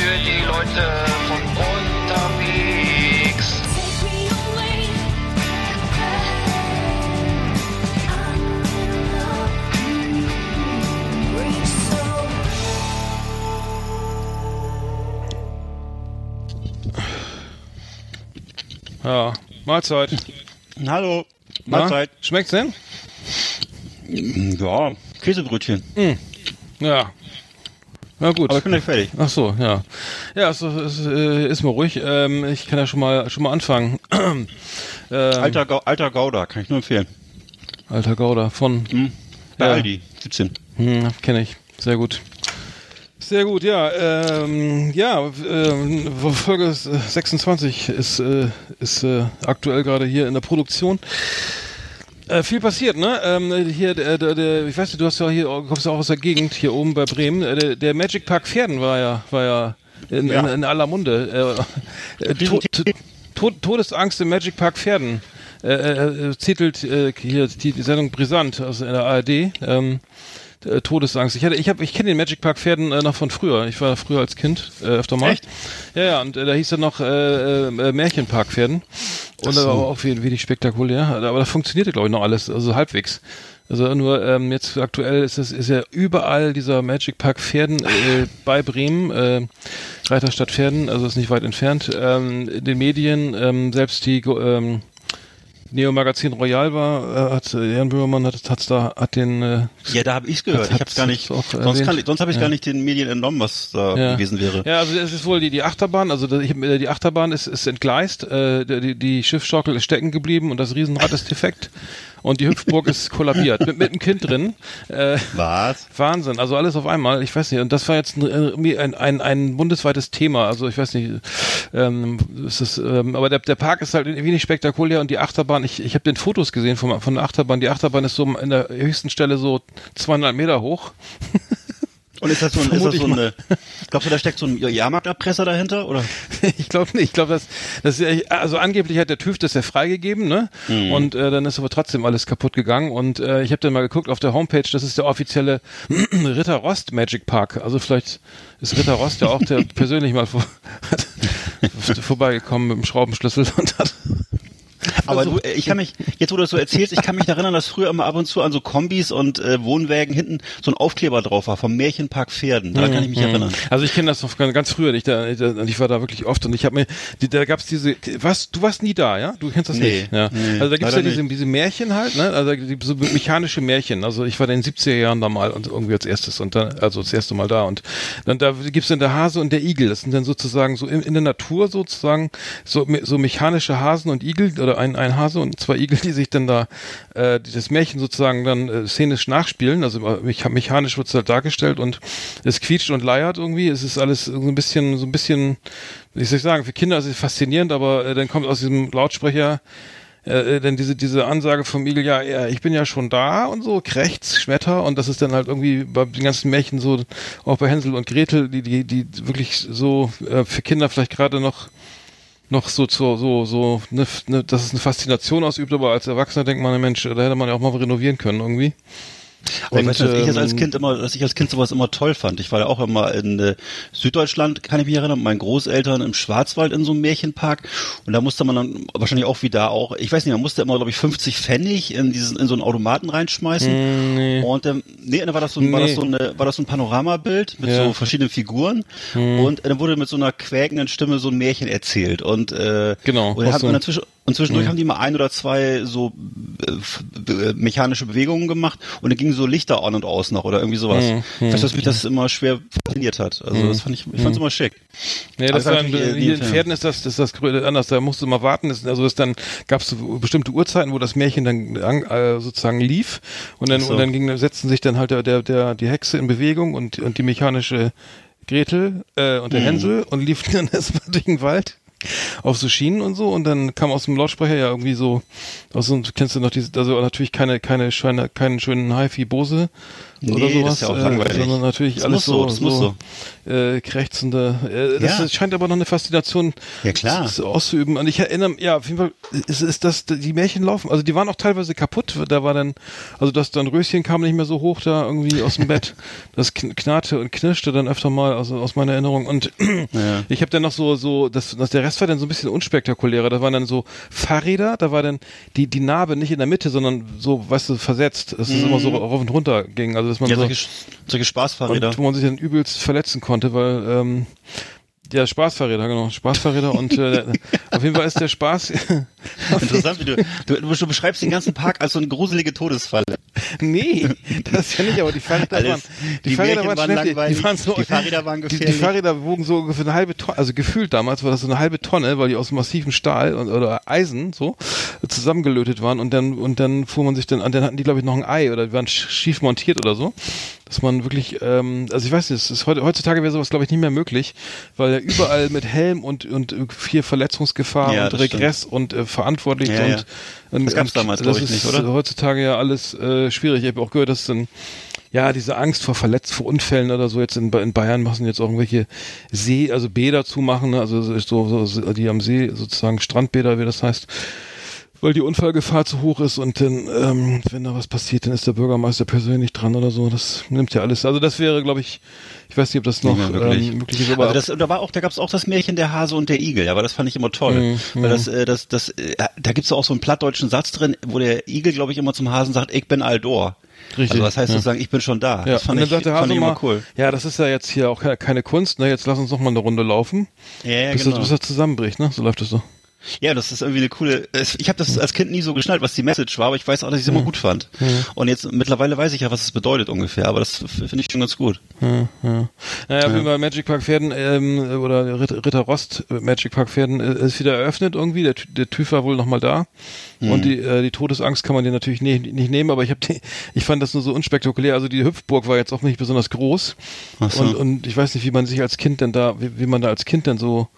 für die Leute von unterwegs. Ja, Mahlzeit. Hallo. Na, Mahlzeit. Schmeckt's denn? Ja, Käsebrötchen. Ja. Na gut. Aber ich bin gleich fertig. Ach so, ja. Ja, es, es, äh, ist mal ruhig. Ähm, ich kann ja schon mal schon mal anfangen. ähm, Alter, Gau alter Gouda, kann ich nur empfehlen. alter Gouda von Hm? Bei Ja. Aldi, 17. hm, kenne ich. Sehr gut. Sehr gut, ja. Ähm, ja, ähm, Folge 26 ist, äh, ist äh, aktuell gerade hier in der Produktion. Äh, viel passiert, ne? Ähm, hier, der, der, der, ich weiß nicht, du hast ja hier, kommst ja auch aus der Gegend, hier oben bei Bremen. Äh, der, der Magic Park Pferden war ja, war ja in, Ja. in, in aller Munde. Äh, äh, to, to, to, Todesangst im Magic Park Pferden. Äh, äh, äh, titelt äh, hier die, die Sendung Brisant aus der ARD. Ähm, äh, Todesangst. Ich hatte, ich habe, ich kenne den Magic Park Pferden äh, noch von früher. Ich war früher als Kind äh, öfter mal. Echt? Ja, ja. Und äh, da hieß er noch äh, äh, Märchenpark Pferden. Und da war auch wenig, spektakulär. Aber da funktionierte glaube ich noch alles, also halbwegs. Also nur ähm, jetzt aktuell ist es ist ja überall dieser Magic Park Pferden äh, bei Bremen, äh, Reiterstadt Pferden, also ist nicht weit entfernt. Ähm, in den Medien selbst selbst die ähm, Neo Magazin Royal war, äh, hat äh, Jan Böhmermann hat, hat's da hat den äh, Ja, da habe ich's gehört. Hat- ich hab's gar nicht. Sonst, erwähnt. kann, sonst habe ich Ja. gar nicht den Medien entnommen, was da Ja. gewesen wäre. Ja, also es ist wohl die, die Achterbahn, also hab, äh, die Achterbahn ist, ist entgleist, äh, die, die- die Schiffsschaukel ist stecken geblieben und das Riesenrad ist defekt und die Hüpfburg ist kollabiert. Mit, mit einem Kind drin. Äh, Was? Wahnsinn, also alles auf einmal, ich weiß nicht, und das war jetzt ein, äh, ein, ein, ein bundesweites Thema, also ich weiß nicht, ähm, es ist, ähm, aber der, der Park ist halt wenig spektakulär. Und die Achterbahn, ich, ich habe den Fotos gesehen von, von der Achterbahn, die Achterbahn ist so in der höchsten Stelle so 200 Meter hoch. Und ist das so ein, ist das so eine, glaubst du, da steckt so ein Jahrmarkterpresser dahinter, oder? Ich glaube nicht. Ich glaube, das, das ist ja, also angeblich hat der TÜV das ja freigegeben, ne? Und äh, dann ist aber trotzdem alles kaputt gegangen. Und äh, ich habe dann mal geguckt auf der Homepage. Das ist der offizielle Ritter Rost Magic Park. Also vielleicht ist Ritter Rost ja auch der persönlich mal vor, vorbeigekommen mit dem Schraubenschlüssel und hat Aber du, äh, ich kann mich, jetzt wo du das so erzählst, ich kann mich erinnern, dass früher immer ab und zu an so Kombis und äh, Wohnwägen hinten so ein Aufkleber drauf war vom Märchenpark Pferden. Daran kann ich mich erinnern. Also ich kenne das noch ganz, früher. Ich, da, ich, da- war da wirklich oft und ich habe mir, da gab's diese, was, du warst nie da, ja? Du kennst das Nee, nicht? Ja. nee, also da gibt's ja diese, diese Märchen halt, ne? Also so mechanische Märchen. Also ich war da in den 70er Jahren da mal und irgendwie als erstes und dann, also das erste Mal da und dann da gibt's dann der Hase und der Igel. Das sind dann sozusagen so in, in der Natur sozusagen so, so mechanische Hasen und Igel oder ein, ein Hase und zwei Igel, die sich dann da äh, dieses Märchen sozusagen dann äh, szenisch nachspielen. Also äh, mecha- mechanisch wird's halt dargestellt und es quietscht und leiert irgendwie. Es ist alles so ein bisschen, so ein bisschen, wie soll ich sagen, für Kinder ist es faszinierend, aber äh, dann kommt aus diesem Lautsprecher äh, äh, dann diese diese Ansage vom Igel, ja, ja, ich bin ja schon da und so, krächzt, schmetter und das ist dann halt irgendwie bei den ganzen Märchen so, auch bei Hänsel und Gretel, die die die wirklich so äh, für Kinder vielleicht gerade noch noch so so so so ne, ne, dass es eine Faszination ausübt, aber als Erwachsener denkt man, Mensch, da hätte man ja auch mal renovieren können irgendwie. Aber ich weiß, dass ich als Kind immer, dass ich als Kind sowas immer toll fand. Ich war ja auch immer in äh, Süddeutschland, kann ich mich erinnern, mit meinen Großeltern im Schwarzwald in so einem Märchenpark. Und da musste man dann wahrscheinlich auch wie da auch, ich weiß nicht, man musste immer, glaube ich, 50 Pfennig in diesen, in so einen Automaten reinschmeißen. nee. Und ähm, nee, dann war das so, ein war das Nee. so eine, war das so ein Panoramabild mit Ja. so verschiedenen Figuren. Und äh, dann wurde mit so einer quäkenden Stimme so ein Märchen erzählt. Und äh, Genau, Und, haben, so und, dazwischen, und zwischendurch haben die mal ein oder zwei so äh, mechanische Bewegungen gemacht und dann gingen so Lichter an und aus noch oder irgendwie sowas. Ich weiß, dass mich das immer schwer fasziniert hat. Also das fand ich, ich fand's immer schick. Nee, das Aber war, in die- Pferden ist das, ist das anders. Da musst du mal warten. Das, also das dann gab es bestimmte Uhrzeiten, wo das Märchen dann an, äh, sozusagen lief und dann so. und dann ging, setzten sich dann halt der, der, der die Hexe in Bewegung und und die mechanische Gretel äh, und der Hänsel und liefen dann erstmal durch den Wald. Auf so Schienen und so und dann kam aus dem Lautsprecher ja irgendwie so, aus so kennst du noch diese, also natürlich keine, keine Scheine, keinen schönen HiFi Bose Nee, oder das sowas, ist ja auch äh, langweilig. sondern natürlich Das alles muss so, das muss so, äh, krächzende, äh, das Ja. scheint aber noch eine Faszination Ja, klar. auszuüben und ich erinnere, ja, auf jeden Fall ist, ist das, die Märchen laufen, also die waren auch teilweise kaputt, da war dann, also das dann Röschen kam nicht mehr so hoch da irgendwie aus dem Bett, das kn- knarrte und knirschte dann öfter mal, also aus meiner Erinnerung und Ja. ich habe dann noch so, so, das, das, der Rest war dann so ein bisschen unspektakulärer. Da waren dann so Fahrräder, da war dann die, die Narbe nicht in der Mitte, sondern so, weißt du, versetzt. Dass es immer so rauf und runter ging. Also, dass man Ja, so, solche, solche Spaßfahrräder. und wo man sich dann übelst verletzen konnte, weil, ähm, ja, Spaßfahrräder, genau, Spaßfahrräder und äh, auf jeden Fall ist der Spaß. Interessant, wie du, du, du beschreibst den ganzen Park als so eine gruselige Todesfalle. nee, das ist ja nicht, aber die Fahrräder Alles. waren, die, Die Fahrräder waren, waren schnell, die, langweilig, die, waren so, die Fahrräder waren die, die gefährlich. Fahrräder wogen so ungefähr eine halbe Tonne, also gefühlt damals war das so eine halbe Tonne, weil die aus massivem Stahl und, oder Eisen so zusammengelötet waren und dann und dann fuhr man sich dann an, dann hatten die glaube ich noch ein Ei oder die waren sch- schief montiert oder so, dass man wirklich, ähm, also ich weiß nicht, es ist heute, heutzutage wäre sowas glaube ich nicht mehr möglich, weil ja überall mit Helm und und viel Verletzungsgefahr Ja, und Regress und äh, verantwortlich Ja, und, ja. und Das gab's und damals, das glaub ich, nicht, oder? heutzutage ja alles äh, schwierig. Ich habe auch gehört, dass dann ja diese Angst vor Verletz vor Unfällen oder so jetzt in, in Bayern machen jetzt auch irgendwelche See, also Bäder zumachen, ne? also so, so die am See sozusagen Strandbäder, wie das heißt. Weil die Unfallgefahr zu hoch ist und dann, ähm, wenn da was passiert, dann ist der Bürgermeister persönlich dran oder so. Das nimmt ja alles. Also das wäre, glaube ich, ich weiß nicht, ob das noch wirklich. ähm, möglich ist, aber Aber das, da war auch, da gab es auch das Märchen der Hase und der Igel, ja, aber das fand ich immer toll. Mhm, Weil das, äh, das, das, äh, da gibt's auch so einen plattdeutschen Satz drin, wo der Igel, glaube ich, immer zum Hasen sagt, ich bin Aldor. Richtig, Also das heißt ja. sozusagen, ich bin schon da. Ja, das fand ich, fand ich mal, immer cool. ja, das ist ja jetzt hier auch keine, keine Kunst, ne? Jetzt lass uns noch mal eine Runde laufen, Ja, ja, bis, genau. das, bis das zusammenbricht, ne? So läuft das so. Ja, das ist irgendwie eine coole. Ich habe das als Kind nie so geschnallt, was die Message war, aber ich weiß auch, dass ich es immer gut fand. Und jetzt mittlerweile weiß ich ja, was es bedeutet ungefähr, aber das finde ich schon ganz gut. Ja, ja. Naja, jeden Fall Magic Park Pferden ähm, oder Ritter, Rost äh, Magic Park Pferden äh, ist wieder eröffnet irgendwie. Der, der TÜV war wohl nochmal da. Und die, äh, die Todesangst kann man dir natürlich nie, nicht nehmen, aber ich habe ich fand das nur so unspektakulär. Also die Hüpfburg war jetzt auch nicht besonders groß. Ach so. Und, und ich weiß nicht, wie man sich als Kind denn da, wie, wie man da als Kind denn so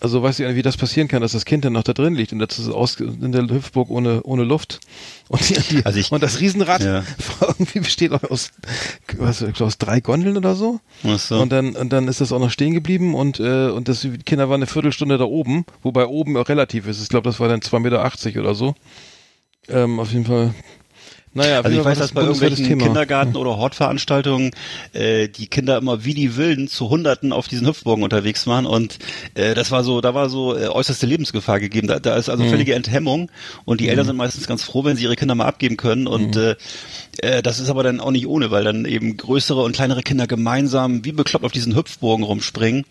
also weiß ich nicht, wie das passieren kann, dass das Kind dann noch da drin liegt und das ist aus, in der Hüpfburg ohne, ohne Luft. Und, die, die, Also ich- und das Riesenrad Ja. irgendwie besteht aus, was, aus drei Gondeln oder so. So. Und dann, und dann ist das auch noch stehen geblieben und, äh, und das, die Kinder waren eine Viertelstunde da oben, wobei oben auch relativ ist. Ich glaube, das war dann 2,80 Meter oder so. Ähm, auf jeden Fall. Naja, Also ich weiß, dass bei irgendwelchen Thema. Kindergarten- oder Hortveranstaltungen äh, die Kinder immer wie die Wilden zu Hunderten auf diesen Hüpfburgen unterwegs waren und äh, das war so, da war so äh, äußerste Lebensgefahr gegeben. Da, da ist Mhm. also völlige Enthemmung und die Eltern sind meistens ganz froh, wenn sie ihre Kinder mal abgeben können und Mhm. äh, äh, das ist aber dann auch nicht ohne, weil dann eben größere und kleinere Kinder gemeinsam wie bekloppt auf diesen Hüpfburgen rumspringen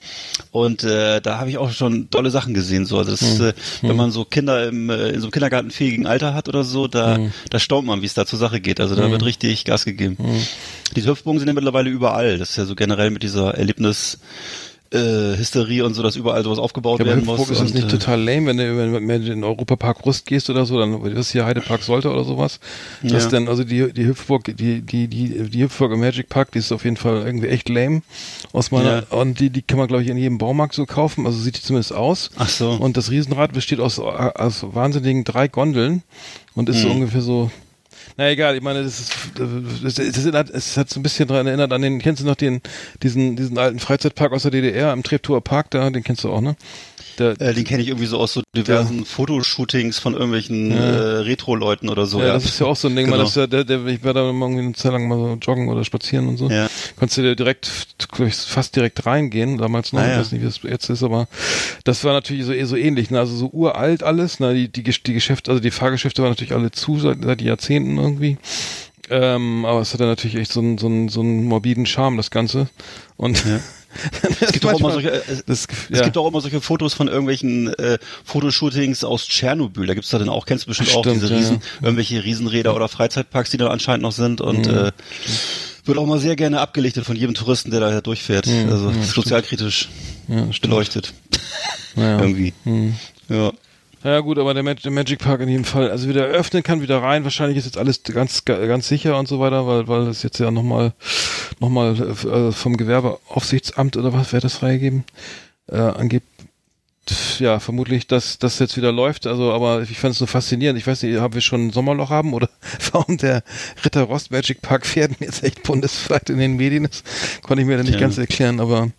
und äh, da habe ich auch schon tolle Sachen gesehen. So, also das, Mhm. äh, wenn man so Kinder im, äh, in so einem kindergartenfähigen Alter hat oder so, da, Mhm. da staunt man, wie es da zur Sache geht. Also da wird richtig Gas gegeben. Mhm. Diese Hüpfburgen sind ja mittlerweile überall. Das ist ja so generell mit dieser Erlebnis äh, Hysterie und so, dass überall sowas aufgebaut Ja, werden muss. Hüpfburg ist das und, nicht äh, total lame, wenn du, wenn, du in den Europapark Rust gehst oder so, dann ist hier Heidepark sollte oder sowas. Das Ja. dann, also die, die Hüpfburg, die, die, die, die Hüpfburg im Magic Park, die ist auf jeden Fall irgendwie echt lame. Aus meiner, und die, die kann man, glaube ich, in jedem Baumarkt so kaufen, also sieht die zumindest aus. Ach so. Und das Riesenrad besteht aus, aus wahnsinnigen drei Gondeln und ist so Hm. ungefähr so, na egal, ich meine, das ist, das, erinnert, es hat so ein bisschen daran erinnert an den, kennst du noch den, diesen, diesen alten Freizeitpark aus der DDR am Treptower Park da, den kennst du auch, ne? Der, äh, den kenne ich irgendwie so aus so diversen Fotoshootings von irgendwelchen äh, Retro-Leuten oder so. ja, das ist ja auch so ein Ding, Genau. man, das ja, der, der, ich war da mal irgendwie eine Zeit lang mal so joggen oder spazieren und so. Ja. Konntest du da direkt, fast direkt reingehen, damals noch, Ah, ich ja. weiß nicht, wie das jetzt ist, aber das war natürlich so, eh so ähnlich, ne? also so uralt alles, ne? die, die, die Geschäfte, also die Fahrgeschäfte waren natürlich alle zu seit, seit Jahrzehnten irgendwie. Ähm, aber es hatte natürlich echt so einen, so einen, so einen morbiden Charme, das Ganze. Und Es gibt auch immer solche, äh, das, es ja. gibt auch immer solche Fotos von irgendwelchen äh, Fotoshootings aus Tschernobyl. Da gibt's da dann auch, kennst du bestimmt auch Stimmt, diese ja, Riesen, ja. irgendwelche Riesenräder oder Freizeitparks, die da anscheinend noch sind und Mhm, äh, wird auch mal sehr gerne abgelichtet von jedem Touristen, der da durchfährt. also ja, sozialkritisch ja, beleuchtet. Ja. Irgendwie. Mhm. Ja. Ja gut, aber der, Mag der Magic Park in jedem Fall, also wieder öffnen kann, wieder rein. Wahrscheinlich ist jetzt alles ganz ganz sicher und so weiter, weil weil es jetzt ja nochmal noch mal, äh, vom Gewerbeaufsichtsamt oder was wäre das freigegeben? Äh, angebt ja, vermutlich, dass das jetzt wieder läuft. Also, aber ich fand es so faszinierend. Ich weiß nicht, haben wir schon ein Sommerloch haben oder warum der Ritter Rost Magic Park Pferden jetzt echt bundesweit in den Medien ist, konnte ich mir da nicht Ja. ganz erklären. Aber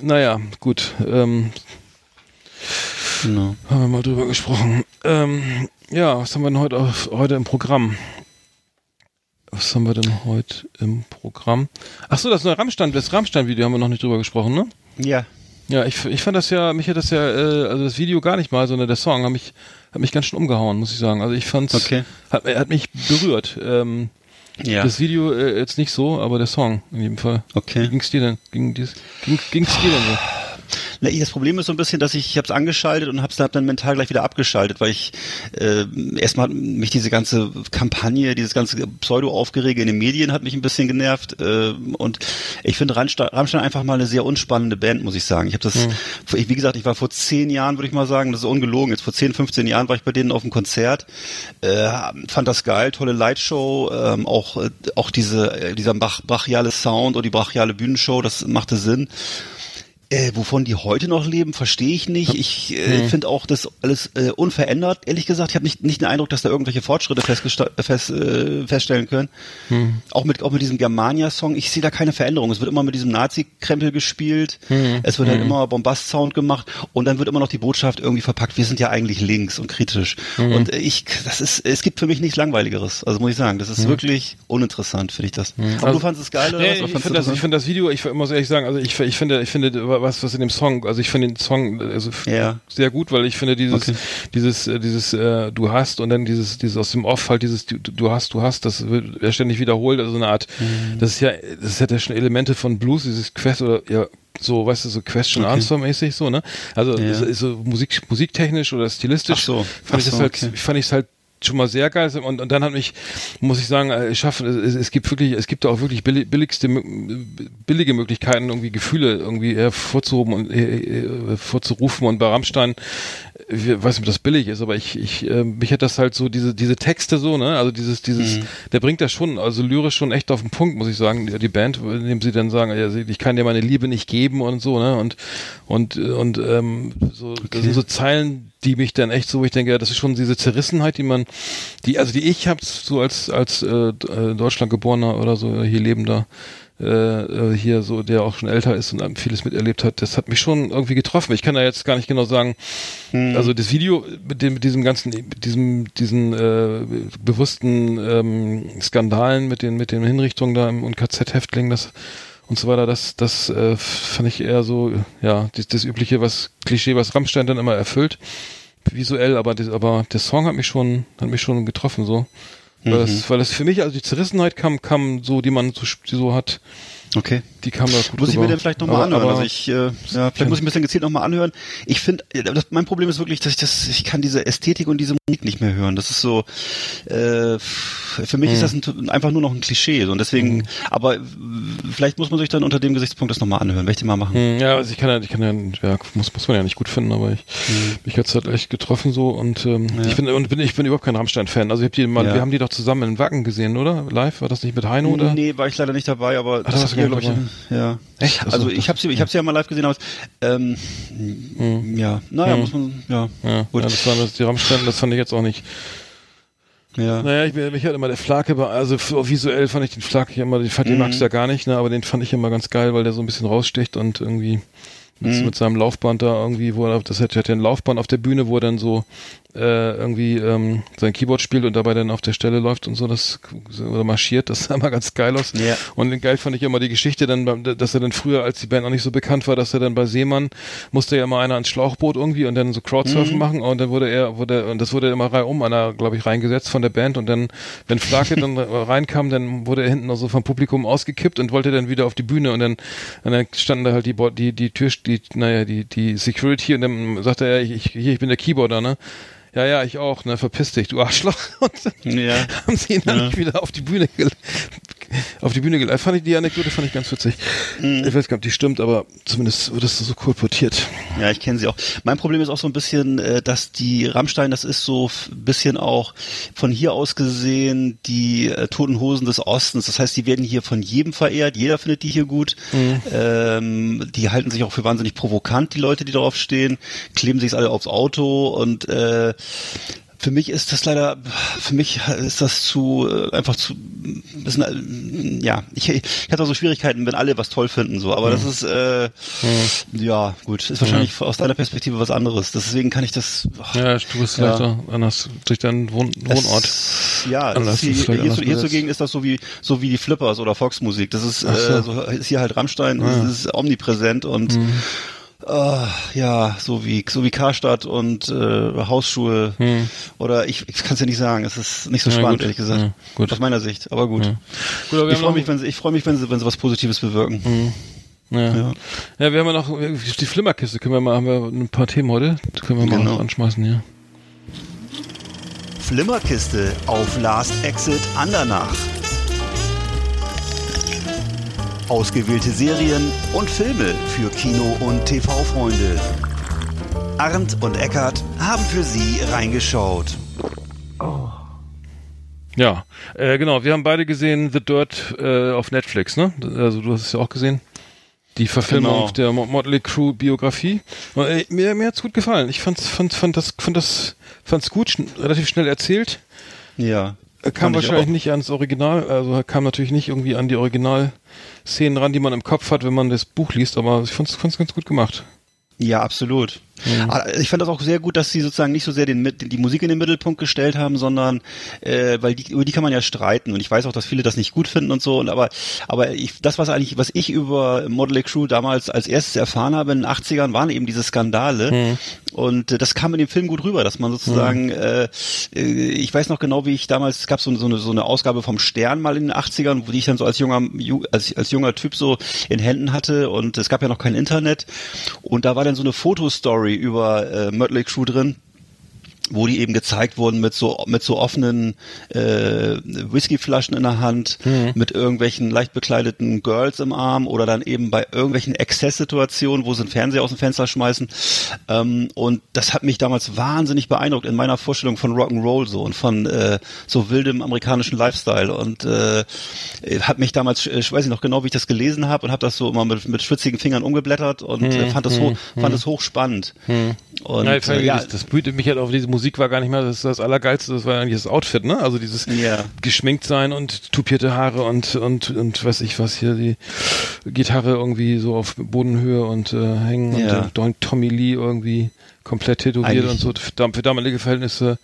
naja, gut. Ähm, Genau. haben wir mal drüber gesprochen. Ähm, ja, was haben wir denn heute, auf, heute im Programm? Was haben wir denn heute im Programm? Ach so, das neue Rammstein, das Rammstein-Video haben wir noch nicht drüber gesprochen, ne? Ja. Ja, ich, ich fand das ja, mich hat das ja, äh, also das Video gar nicht mal, sondern der Song hat mich, hat mich ganz schön umgehauen, muss ich sagen. Also ich fand's, Okay. hat, hat mich berührt. Ähm, Ja. Das Video äh, jetzt nicht so, aber der Song in jedem Fall. Okay. Wie ging's dir denn? Ging dies, ging, ging's dir denn so? Na, ich- das Problem ist so ein bisschen, dass ich, ich habe es angeschaltet und habe es dann mental gleich wieder abgeschaltet, weil ich äh, erstmal hat mich diese ganze Kampagne, dieses ganze Pseudo-Aufgerege in den Medien hat mich ein bisschen genervt äh, und ich finde Rammstein, Rammstein einfach mal eine sehr unspannende Band, muss ich sagen. Ich habe das, ich, wie gesagt, ich war vor zehn Jahren, würde ich mal sagen, das ist ungelogen, jetzt vor 10, 15 Jahren war ich bei denen auf dem Konzert, äh, fand das geil, tolle Lightshow, ähm, auch, äh, auch diese, äh, dieser brach, brachiale Sound und die brachiale Bühnenshow, das machte Sinn. Äh, wovon die heute noch leben, verstehe ich nicht. Ich äh, finde auch das alles äh, unverändert. Ehrlich gesagt, ich habe nicht, nicht den Eindruck, dass da irgendwelche Fortschritte fest, äh, feststellen können. Auch mit auch mit diesem Germania-Song, ich sehe da keine Veränderung. Es wird immer mit diesem Nazi-Krempel gespielt. Es wird halt immer Bombast-Sound gemacht und dann wird immer noch die Botschaft irgendwie verpackt. Wir sind ja eigentlich links und kritisch. Und äh, ich, das ist, es gibt für mich nichts Langweiligeres. Also muss ich sagen, das ist wirklich uninteressant, finde ich das. Aber Also- du fandest es geil oder Nee, was? Oder ich finde das, ich finde das Video, ich muss ehrlich sagen, also ich, ich finde, ich finde was, was in dem Song, also ich finde den Song also Ja. sehr gut, weil ich finde dieses, Okay. dieses, äh, dieses, äh, du hast und dann dieses, dieses aus dem Off halt dieses, du, du hast, du hast, das wird ja ständig wiederholt, also eine Art, Mhm. das ist ja, das hat ja schon Elemente von Blues, dieses Quest oder ja so, weißt du, so Question Answer mäßig so, ne? Also Ja. so, so Musik, musiktechnisch oder stilistisch Ach so. fand Ach ich das so, halt, okay. fand ich es halt schon mal sehr geil und, und dann hat mich, muss ich sagen, äh, schaffen, es, es gibt wirklich, es gibt auch wirklich billig, billigste, billige Möglichkeiten, irgendwie Gefühle irgendwie hervorzuhoben und äh, äh, vorzurufen und bei Rammstein, ich weiß nicht, ob das billig ist, aber ich, ich, äh, mich hat das halt so, diese, diese Texte so, ne, also dieses, dieses, der bringt das schon, also lyrisch schon echt auf den Punkt, muss ich sagen, die, die Band, indem sie dann sagen, ja, ich kann dir meine Liebe nicht geben und so, ne, und, und, und, ähm, so, das sind so Zeilen, die mich dann echt so, wo ich denke, ja, das ist schon diese Zerrissenheit, die man, die, also die ich habe so als als äh, äh, Deutschland geborener oder so hier lebender äh, äh, hier so, der auch schon älter ist und vieles miterlebt hat, das hat mich schon irgendwie getroffen. Ich kann da jetzt gar nicht genau sagen, also das Video mit dem mit diesem ganzen, mit diesem diesen äh, bewussten ähm, Skandalen mit den mit den Hinrichtungen da im, und KZ-Häftlingen, das und so weiter, das, das äh, fand ich eher so, ja, das, das übliche, was Klischee, was Rammstein dann immer erfüllt, visuell, aber, das, aber der Song hat mich schon, hat mich schon getroffen, so. Weil, das, weil das für mich, also die Zerrissenheit kam, kam so, die man so, die so hat, Okay. die kam da gut Muss ich mir den vielleicht nochmal anhören. also ich, äh, ja, vielleicht muss ich ein bisschen gezielt nochmal anhören. Ich finde, das- mein Problem ist wirklich, dass ich das, ich kann diese Ästhetik und diese Musik nicht mehr hören. Das ist so, äh, für mich ist das ein, einfach nur noch ein Klischee. So. Und deswegen, aber vielleicht muss man sich dann unter dem Gesichtspunkt das nochmal anhören. Werde ich den mal machen. Hm, Ja, also ich kann ja, ich kann ja, ja muss, muss man ja nicht gut finden, aber ich, mich hat's halt echt getroffen so und ähm, ich bin und bin ich bin überhaupt kein Rammstein-Fan. Also ich hab die mal, Ja. wir haben die doch zusammen in Wacken gesehen, oder? Live war das nicht mit Heino oder? Nee, war ich leider nicht dabei, aber da warst du mir, gar glaub nicht ich, ja. Echt? So, Also das- ich habe sie, ich habe sie ja mal live gesehen, aber ähm, ja, naja, muss man, ja, Ja, gut, ja, das waren das, die Rammstein, das fand ich jetzt auch nicht. ja. Naja, ich, mich hat immer der Flake, also visuell fand ich den Flake immer, den fand den magst du ja gar nicht, ne, aber den fand ich immer ganz geil, weil der so ein bisschen raussticht und irgendwie mit, mit seinem Laufband da irgendwie, wo er, das hat, ja ein Laufband auf der Bühne, wo er dann so äh, irgendwie ähm, sein Keyboard spielt und dabei dann auf der Stelle läuft und so, das oder marschiert, das sah immer ganz geil aus. Ja. Und geil fand ich immer die Geschichte dann, dass er dann früher, als die Band noch nicht so bekannt war, dass er dann bei Seemann musste ja immer einer ans Schlauchboot irgendwie und dann so Crowdsurfen machen und dann wurde er, wurde, und das wurde immer reihum einer, glaube ich, reingesetzt von der Band und dann, wenn Flake dann reinkam, dann wurde er hinten noch so vom Publikum ausgekippt und wollte dann wieder auf die Bühne und dann, und dann standen da halt die, die, die Tür, die, naja, die, die Security und dann sagte er, ich, ich, hier, ich bin der Keyboarder, ne? Ja, ja, ich auch, ne, verpiss dich, du Arschloch. Und dann Ja. haben sie ihn dann nicht wieder auf die Bühne auf die Bühne geleitet. Fand ich die Anekdote fand ich ganz witzig. Mhm. Ich weiß gar nicht, ob die stimmt, aber zumindest wird das so kolportiert. Ja, ich kenne sie auch. Mein Problem ist auch so ein bisschen, äh, dass die Rammstein, das ist so ein bisschen auch von hier aus gesehen die äh, Toten Hosen des Ostens. Das heißt, die werden hier von jedem verehrt. Jeder findet die hier gut. Mhm. Ähm, die halten sich auch für wahnsinnig provokant, die Leute, die darauf stehen, kleben sich alle aufs Auto und äh, für mich ist das leider, für mich ist das zu, äh, einfach zu, ein bisschen, äh, ja, ich, ich hatte auch so Schwierigkeiten, wenn alle was toll finden, so, aber das ist, äh, ja, gut, ist wahrscheinlich aus deiner Perspektive was anderes, deswegen kann ich das, ach, Ja, du bist Ja. auch anders durch deinen Wohn Wohnort. es- ja, Anders, ist ist hier, zu, hier zugegen ist das so wie, so wie die Flippers oder Foxmusik, das ist, so. äh, so ist hier halt Rammstein, Ah. das ist omnipräsent und, Ah, ja, so wie so wie Karstadt und äh, Hausschuhe oder ich, ich kann es ja nicht sagen. Es ist nicht so Hm. Ja, spannend gut. ehrlich gesagt. Ja, gut. Aus meiner Sicht, aber gut. Ja. Gut, aber wir Ich freue mich, wenn sie, ich freue mich, wenn sie, wenn sie was Positives bewirken. Ja. Ja. ja. wir haben ja noch die Flimmerkiste, können wir mal, haben wir ein paar Themen heute, die können wir mal Genau. anschmeißen, ja. Flimmerkiste auf Last Exit Andernach. Ausgewählte Serien und Filme für Kino- und TV-Freunde. Arndt und Eckart haben für Sie reingeschaut. Ja, äh, genau, wir haben beide gesehen The Dirt äh, auf Netflix, ne? Also du hast es ja auch gesehen. Die Verfilmung Genau. der Mo- Motley Crew Biografie. Und, äh, mir mir hat's gut gefallen. Ich fand's fand fand das fand das fand's gut, schn relativ schnell erzählt. Ja. Er kam Fand ich wahrscheinlich auch. nicht ans Original, also er kam natürlich nicht irgendwie an die Originalszenen ran, die man im Kopf hat, wenn man das Buch liest, aber ich fand's, fand's ganz gut gemacht. Ja, absolut. Aber Ich fand das auch sehr gut, dass sie sozusagen nicht so sehr den, die Musik in den Mittelpunkt gestellt haben, sondern äh, weil die, über die kann man ja streiten und ich weiß auch, dass viele das nicht gut finden und so. Und aber aber ich, das was eigentlich, was ich über Model Crew damals als erstes erfahren habe in den 80ern, waren eben diese Skandale und äh, das kam in dem Film gut rüber, dass man sozusagen, äh, äh, ich weiß noch genau, wie ich damals, es gab so, so, eine, so eine Ausgabe vom Stern mal in den 80ern, wo die ich dann so als junger Ju- als, als junger Typ so in Händen hatte und es gab ja noch kein Internet und da war dann so eine Fotostory über äh, Mötley Crew drin wo die eben gezeigt wurden mit so mit so offenen äh, Whiskyflaschen in der Hand, mit irgendwelchen leicht bekleideten Girls im Arm oder dann eben bei irgendwelchen Exzesssituationen, wo sie einen Fernseher aus dem Fenster schmeißen. Ähm, und das hat mich damals wahnsinnig beeindruckt in meiner Vorstellung von Rock'n'Roll so und von äh, so wildem amerikanischen Lifestyle. Und äh, hat mich damals, äh, ich weiß nicht noch genau, wie ich das gelesen habe und habe das so immer mit, mit schwitzigen Fingern umgeblättert und äh, fand das hoch, fand es hochspannend. Und ja, ich fand, äh, ja, das, das brütet mich halt auf diese Musik war gar nicht mehr das, das Allergeilste, das war eigentlich das Outfit, ne? Also dieses Ja. geschminkt sein und tupierte Haare und und und weiß ich was hier die Gitarre irgendwie so auf Bodenhöhe und äh, hängen Ja. und Don Tommy Lee irgendwie komplett tätowiert Eigentlich- und so für damalige Verhältnisse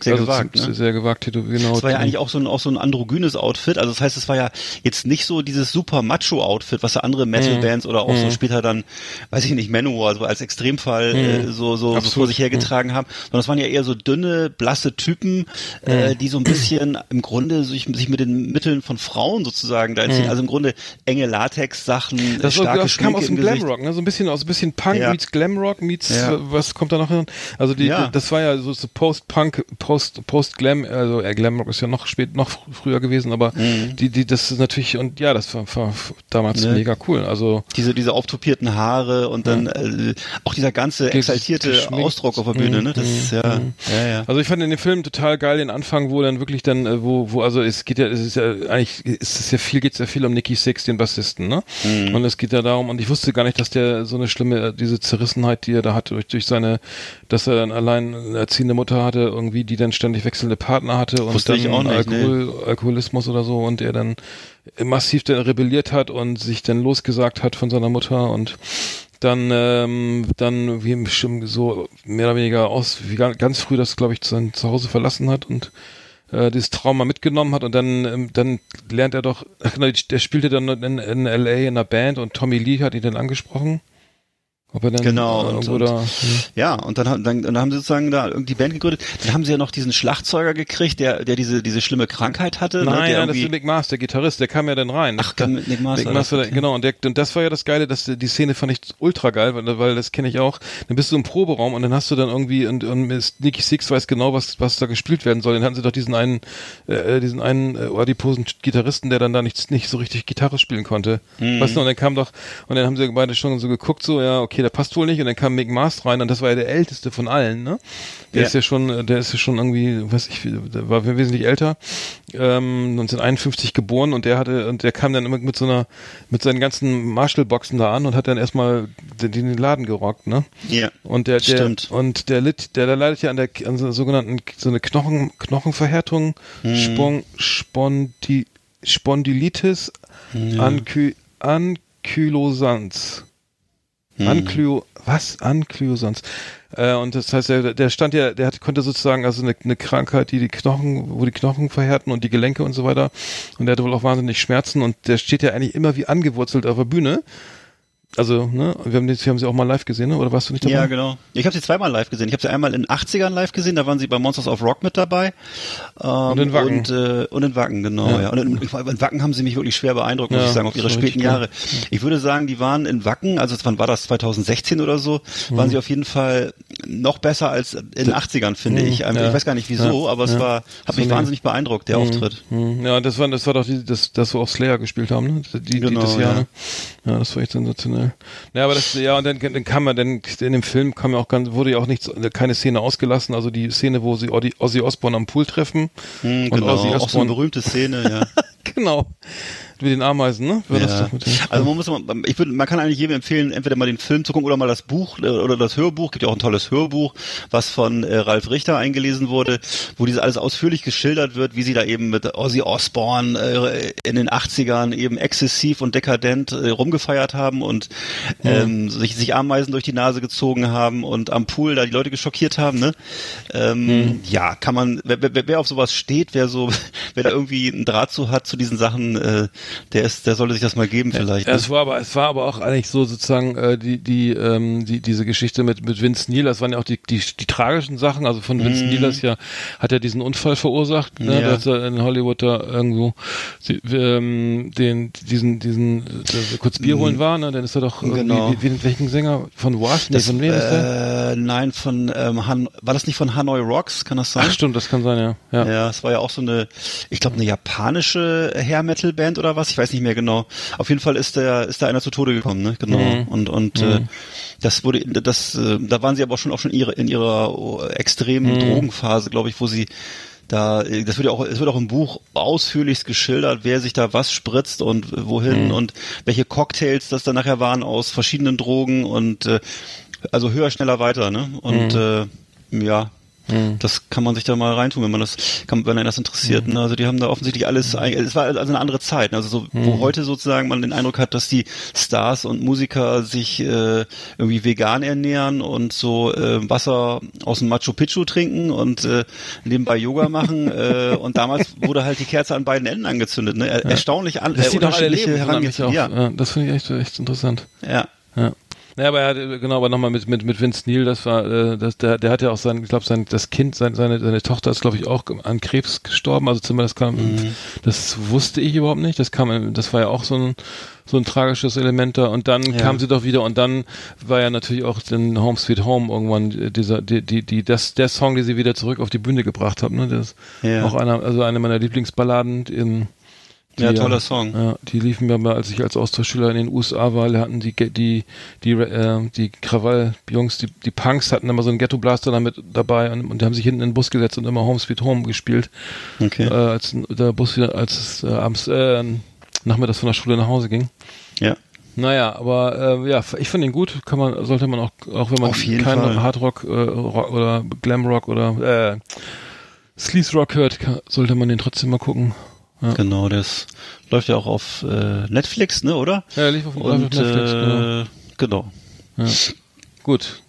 Sehr also gewagt, ne? sehr gewagt genau Das war ja eigentlich auch so ein, auch so ein androgynes Outfit. Also das heißt, es war ja jetzt nicht so dieses super Macho-Outfit, was ja andere Mhm. Metal-Bands oder auch so später dann, weiß ich nicht, Manowar, so als Extremfall äh, so, so, so Mhm. Vor sich hergetragen haben. Sondern es waren ja eher so dünne, blasse Typen, Mhm. äh, die so ein bisschen im Grunde sich, sich mit den Mitteln von Frauen sozusagen da entziehen. Also im Grunde enge Latex-Sachen, Mhm. das, starke das kam Schminke aus dem. Glamrock, ne? so ein bisschen aus ein bisschen Punk Ja. meets Glamrock meets Ja. was kommt da noch hin? Also die, Ja. das war ja so, so Post-Punk, Post Post Glam, also äh, Glamrock ist ja noch spät, noch fr- früher gewesen, aber die die das ist natürlich und ja, das war, war damals Mhm. Ne? mega cool. Also diese diese auftopierten Haare und dann äh, auch dieser ganze Ge- exaltierte. Ausdruck auf der Bühne, ne? Das ist ja, ja, ja. Also ich fand in dem Film total geil den Anfang, wo dann wirklich dann, äh, wo, wo, also es geht ja, es ist ja eigentlich, es ist ja viel, geht ja viel um Nicky Six, den Bassisten, ne? Mhm. Und es geht ja darum, und ich wusste gar nicht, dass der so eine schlimme, äh, diese Zerrissenheit, die er da hatte, durch, durch seine, dass er dann allein eine erziehende Mutter hatte, irgendwie, die dann ständig wechselnde Partner hatte und Wusste dann nicht, Alkohol, Alkoholismus oder so und er dann massiv dann rebelliert hat und sich dann losgesagt hat von seiner Mutter und dann ähm, dann wie bestimmt so mehr oder weniger aus wie ga- ganz früh das glaube ich sein Zuhause verlassen hat und äh, dieses Trauma mitgenommen hat und dann ähm, dann lernt er doch ach, genau, der spielte dann in, in LA in einer Band und Tommy Lee hat ihn dann angesprochen Ob er dann Genau, äh, und- und- da. Ja, und dann, haben- dann, dann haben sie sozusagen da irgendwie die Band gegründet. Dann haben sie ja noch diesen Schlagzeuger gekriegt, der, der diese, diese schlimme Krankheit hatte. ne, Nein, der nein, das ist Nick Mars, der Gitarrist, der kam ja dann rein. Ach, kam mit Nick Mars, Nick Mars okay. genau, und, der, und das war ja das Geile, dass die Szene fand ich ultra geil, weil, weil das kenne ich auch. Dann bist du im Proberaum und dann hast du dann irgendwie, und, und Nicky Six weiß genau, was, was da gespielt werden soll. Dann hatten sie doch diesen einen, äh, diesen einen äh, adiposen Gitarristen, der dann da nicht, nicht so richtig Gitarre spielen konnte. Mhm. Weißt du, und dann kam doch, und dann haben sie beide schon so geguckt, so, ja, okay, der passt wohl nicht, und dann kam Nick Mars rein, und das war ja der älteste von allen, ne? Der Ja. ist ja schon, der ist ja schon irgendwie, weiß ich, der war wesentlich älter, ähm, 1951 geboren und der hatte, und der kam dann immer mit so einer, mit seinen ganzen Marshall-Boxen da an und hat dann erstmal den, den Laden gerockt, ne? Ja. Und der, der Stimmt. und der litt, der, der leidet ja an der an so einer sogenannten so eine Knochen Knochenverhärtung, Mhm. Spon, Spondi, Spondylitis, Anky, Ankylosans. Mhm. Anklyo, was? Ankylosanz. Äh, und das heißt, der, der stand ja, der hat, konnte sozusagen also eine, eine Krankheit, die die Knochen, wo die Knochen verhärten und die Gelenke und so weiter. Und der hatte wohl auch wahnsinnig Schmerzen und der steht ja eigentlich immer wie angewurzelt auf der Bühne. Also, ne, wir haben, die, haben sie auch mal live gesehen, ne? oder warst du nicht dabei? Ja, genau. Ich habe sie zweimal live gesehen. Ich habe sie einmal in den 80ern live gesehen, da waren sie bei Monsters of Rock mit dabei. Ähm, und in Wacken. Und, äh, und in Wacken, genau. Ja. Ja. Und in, in Wacken haben sie mich wirklich schwer beeindruckt, muss Ja, ich sagen, auf ihre späten Jahre. Ich würde sagen, die waren in Wacken, also wann war das, 2016 oder so, Mhm. waren sie auf jeden Fall noch besser als in den 80ern, finde ich. Ähm, Mhm. Ich weiß gar nicht wieso, aber es war, hat mich So eine- wahnsinnig beeindruckt, der Auftritt. Hm, Ja, das war, das war doch die, das, das, wo auch Slayer gespielt haben, ne? Die, die, Genau, das Jahr, ja. ne? Ja, das war echt sensationell. Ja, aber das, ja, und dann, dann kam man, dann, in dem Film kam ja auch ganz, wurde ja auch nichts, keine Szene ausgelassen, also die Szene, wo sie Ozzy, Osbourne am Pool treffen. Hm, und genau, Ozzy auch so eine Osbourne, berühmte Szene, ja. genau. Mit den Ameisen, ne? Ja. Also man muss, mal- ich würde, man kann eigentlich jedem empfehlen, entweder mal den Film zu gucken oder mal das Buch äh, oder das Hörbuch. Gibt ja auch ein tolles Hörbuch, was von äh, Ralf Richter eingelesen wurde, wo diese alles ausführlich geschildert wird, wie sie da eben mit Ozzy Osbourne äh, in den 80ern eben exzessiv und dekadent äh, rumgefeiert haben und ähm, sich, sich Ameisen durch die Nase gezogen haben und am Pool da die Leute geschockiert haben. Ne? Ähm, Ja, kann man, wer, wer, wer auf sowas steht, wer so, wer da irgendwie einen Draht zu hat zu diesen Sachen, äh, der ist, der sollte sich das mal geben vielleicht. Ja, ne? es war aber, es war aber auch eigentlich so sozusagen äh, die die ähm, die diese Geschichte mit mit Vince Neil, das waren ja auch die die, die tragischen Sachen. Also von Vince Neil, das ja hat er diesen Unfall verursacht, ne, Mhm. Ja. dass er in Hollywood da irgendwo sie, ähm, den diesen diesen kurz Bier holen war, ne, dann ist er doch Genau. wie, wie, welchen Sänger von Was? Nee, von wem ist der? äh, nein, von ähm, Han, war das nicht von Hanoi Rocks? Kann das sein? Ach stimmt, das kann sein, ja. Ja. Ja, es war ja auch so eine, ich glaube, eine japanische Hair Metal Band oder was, ich weiß nicht mehr genau. Auf jeden Fall ist der, ist da einer zu Tode gekommen, ne? Genau. Mhm. Und und äh, das wurde, das, äh, da waren sie aber auch schon auch schon ihre in ihrer oh, extremen Mhm. Drogenphase, glaube ich, wo sie da, äh, das wird ja auch, es wird auch im Buch ausführlichst geschildert, wer sich da was spritzt und Mhm. wohin und welche Cocktails das dann nachher waren aus verschiedenen Drogen und äh, also höher, schneller, weiter, ne? Und äh, ja, das kann man sich da mal reintun, wenn man das, kann, wenn einen das interessiert. Ne? Also die haben da offensichtlich alles, es war also eine andere Zeit. ne? Also so, wo heute sozusagen man den Eindruck hat, dass die Stars und Musiker sich äh, irgendwie vegan ernähren und so äh, Wasser aus dem Machu Picchu trinken und äh, nebenbei Yoga machen. äh, und damals wurde halt die Kerze an beiden Enden angezündet. Ne? Er, Erstaunlich an, Das äh, unterschiedliche. Herangehensweise. Ja, Ja, das finde ich echt, echt interessant. ja. Ja. Ja, aber er hat, äh, genau, aber nochmal mit, mit, mit Vince Neil, das war, äh, das, der, der hat ja auch sein, ich glaube, sein, das Kind, sein, seine, seine Tochter ist, glaube ich, auch an Krebs gestorben, also zumindest kam, das wusste ich überhaupt nicht, das kam, das war ja auch so ein, so ein tragisches Element da. Und dann Ja. kam sie doch wieder. Und dann war ja natürlich auch den Home Sweet Home irgendwann äh, dieser, die, die, die, das, der Song, die sie wieder zurück auf die Bühne gebracht hat, ne, das, Ja. auch einer, also eine meiner Lieblingsballaden in, die Ja, toller Song. Ja, die liefen mir mal, als ich als Austauschschüler in den USA war, hatten die die die äh, die Krawall-Jungs, die die Punks hatten immer so einen Ghetto Blaster damit dabei und, und die haben sich hinten in den Bus gesetzt und immer Home Sweet Home gespielt, Okay. äh, als der Bus wieder als es äh, abends äh, nachmittags von der Schule nach Hause ging. Ja. Naja, aber äh, ja, ich finde ihn gut. Kann man, sollte man auch, auch wenn man keinen. Hardrock äh, Rock oder Glamrock oder äh, Sleaze Rock hört, kann, sollte man den trotzdem mal gucken. Ja. Genau, das läuft ja auch auf äh, Netflix, ne, oder? Ja, lief auf, lief auf Und Netflix. genau. äh, genau. Gut.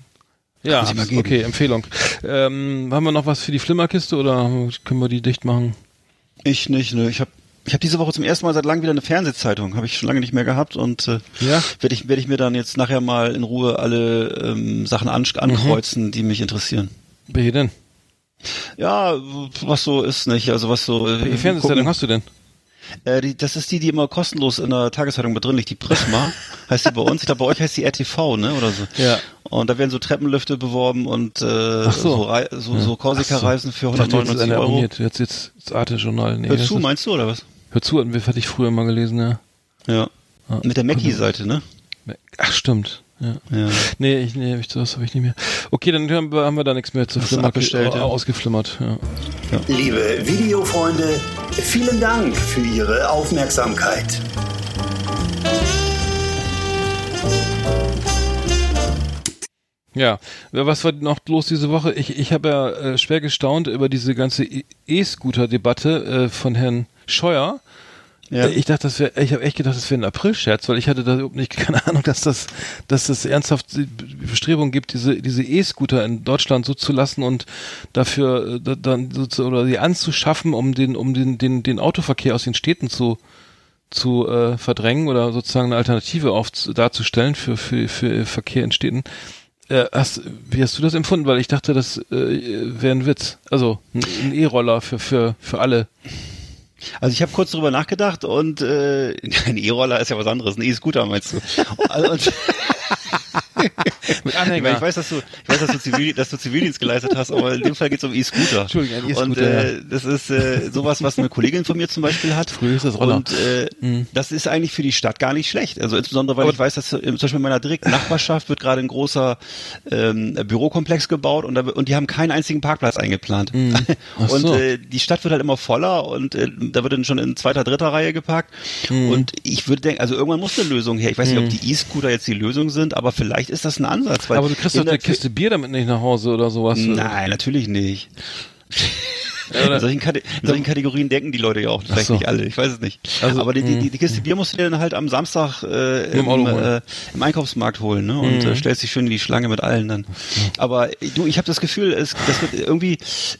Ja, mal geben. okay, Empfehlung. Ähm, haben wir noch was für die Flimmerkiste oder können wir die dicht machen? Ich nicht, ne. Ich habe Ich habe diese Woche zum ersten Mal seit langem wieder eine Fernsehzeitung, habe ich schon lange nicht mehr gehabt und äh, Ja? werde ich, werd ich mir dann jetzt nachher mal in Ruhe alle ähm, Sachen an, ankreuzen, die mich interessieren. Welche denn? Ja, was so ist nicht, also was so. Äh, Welche Fernsehsendung hast du denn? Äh, die, das ist die, die immer kostenlos in der Tageszeitung mit drin liegt, die Prisma, heißt die bei uns. Ich glaube, bei euch heißt die RTV, ne, oder so. Ja. Und da werden so Treppenlüfte beworben und äh, Ach so. so, so, so Korsika-Reisen für Ich dachte, jetzt ist 199 einer Euro. abonniert. Jetzt, jetzt, das Arte-Journal. Nee, Hör zu, ist- meinst du, oder was? Hör zu, hatten wir, ich früher mal gelesen, ja. Ja. Ah. Mit der Mackie-Seite, ne? Ach, stimmt. Ja. Ja. Nee, ich, nee, das habe ich nicht mehr. Okay, dann haben wir, haben wir da nichts mehr zu Hast du Flimmer abbestellt, ja. ausgeflimmert. Ja. Liebe Videofreunde, vielen Dank für Ihre Aufmerksamkeit. Ja, was war noch los diese Woche? Ich, ich habe ja äh, schwer gestaunt über diese ganze E-Scooter-Debatte äh, von Herrn Scheuer. Ja. Äh, Ich dachte, das wäre, ich habe echt gedacht, das wäre ein April-Scherz, weil ich hatte da überhaupt nicht keine Ahnung, dass das, dass es ernsthaft Bestrebungen gibt, diese diese E-Scooter in Deutschland so zu lassen und dafür äh, da- dann so zu, oder sie anzuschaffen, um den um den den den Autoverkehr aus den Städten zu zu äh, verdrängen oder sozusagen eine Alternative auf, darzustellen für, für, für Verkehr in Städten. Äh, hast, wie hast du das empfunden? Weil ich dachte, das äh, wäre ein Witz. Also ein E-Roller für, für, für alle. Also ich habe kurz drüber nachgedacht und äh, ein E-Roller ist ja was anderes, ein E-Scooter meinst du? Und, Mit Anhänger. ich weiß, dass du, ich weiß, dass du, Zivil, dass du Zivildienst geleistet hast, aber in dem Fall geht es um E-Scooter. Entschuldigung, ein E-Scooter, Und äh, das ist äh, sowas, was eine Kollegin von mir zum Beispiel hat. Früher ist das Roller. Und äh, das ist eigentlich für die Stadt gar nicht schlecht. Also insbesondere, weil Aber- ich weiß, dass äh, zum Beispiel in meiner direkten Nachbarschaft wird gerade ein großer ähm, Bürokomplex gebaut und, da, und die haben keinen einzigen Parkplatz eingeplant. Ach Und so. äh, die Stadt wird halt immer voller und äh, da wird dann schon in zweiter, dritter Reihe geparkt. Und ich würde denken, also irgendwann muss eine Lösung her. Ich weiß nicht, ob die E-Scooter jetzt die Lösung sind, aber vielleicht ist das ein Ansatz. Aber du kriegst doch eine Kiste Bier damit nicht nach Hause oder sowas. Nein, natürlich nicht. Oder- In solchen, in solchen Kategorien denken die Leute ja auch, vielleicht so. nicht alle, ich weiß es nicht. Also, Aber die, die, mh. die, die Kiste Bier musst du dir dann halt am Samstag äh, Im. Mhm. äh, im Einkaufsmarkt holen ne? und äh, stellst dich schön in die Schlange mit allen dann. Aber du, ich habe das Gefühl, es, das wird irgendwie,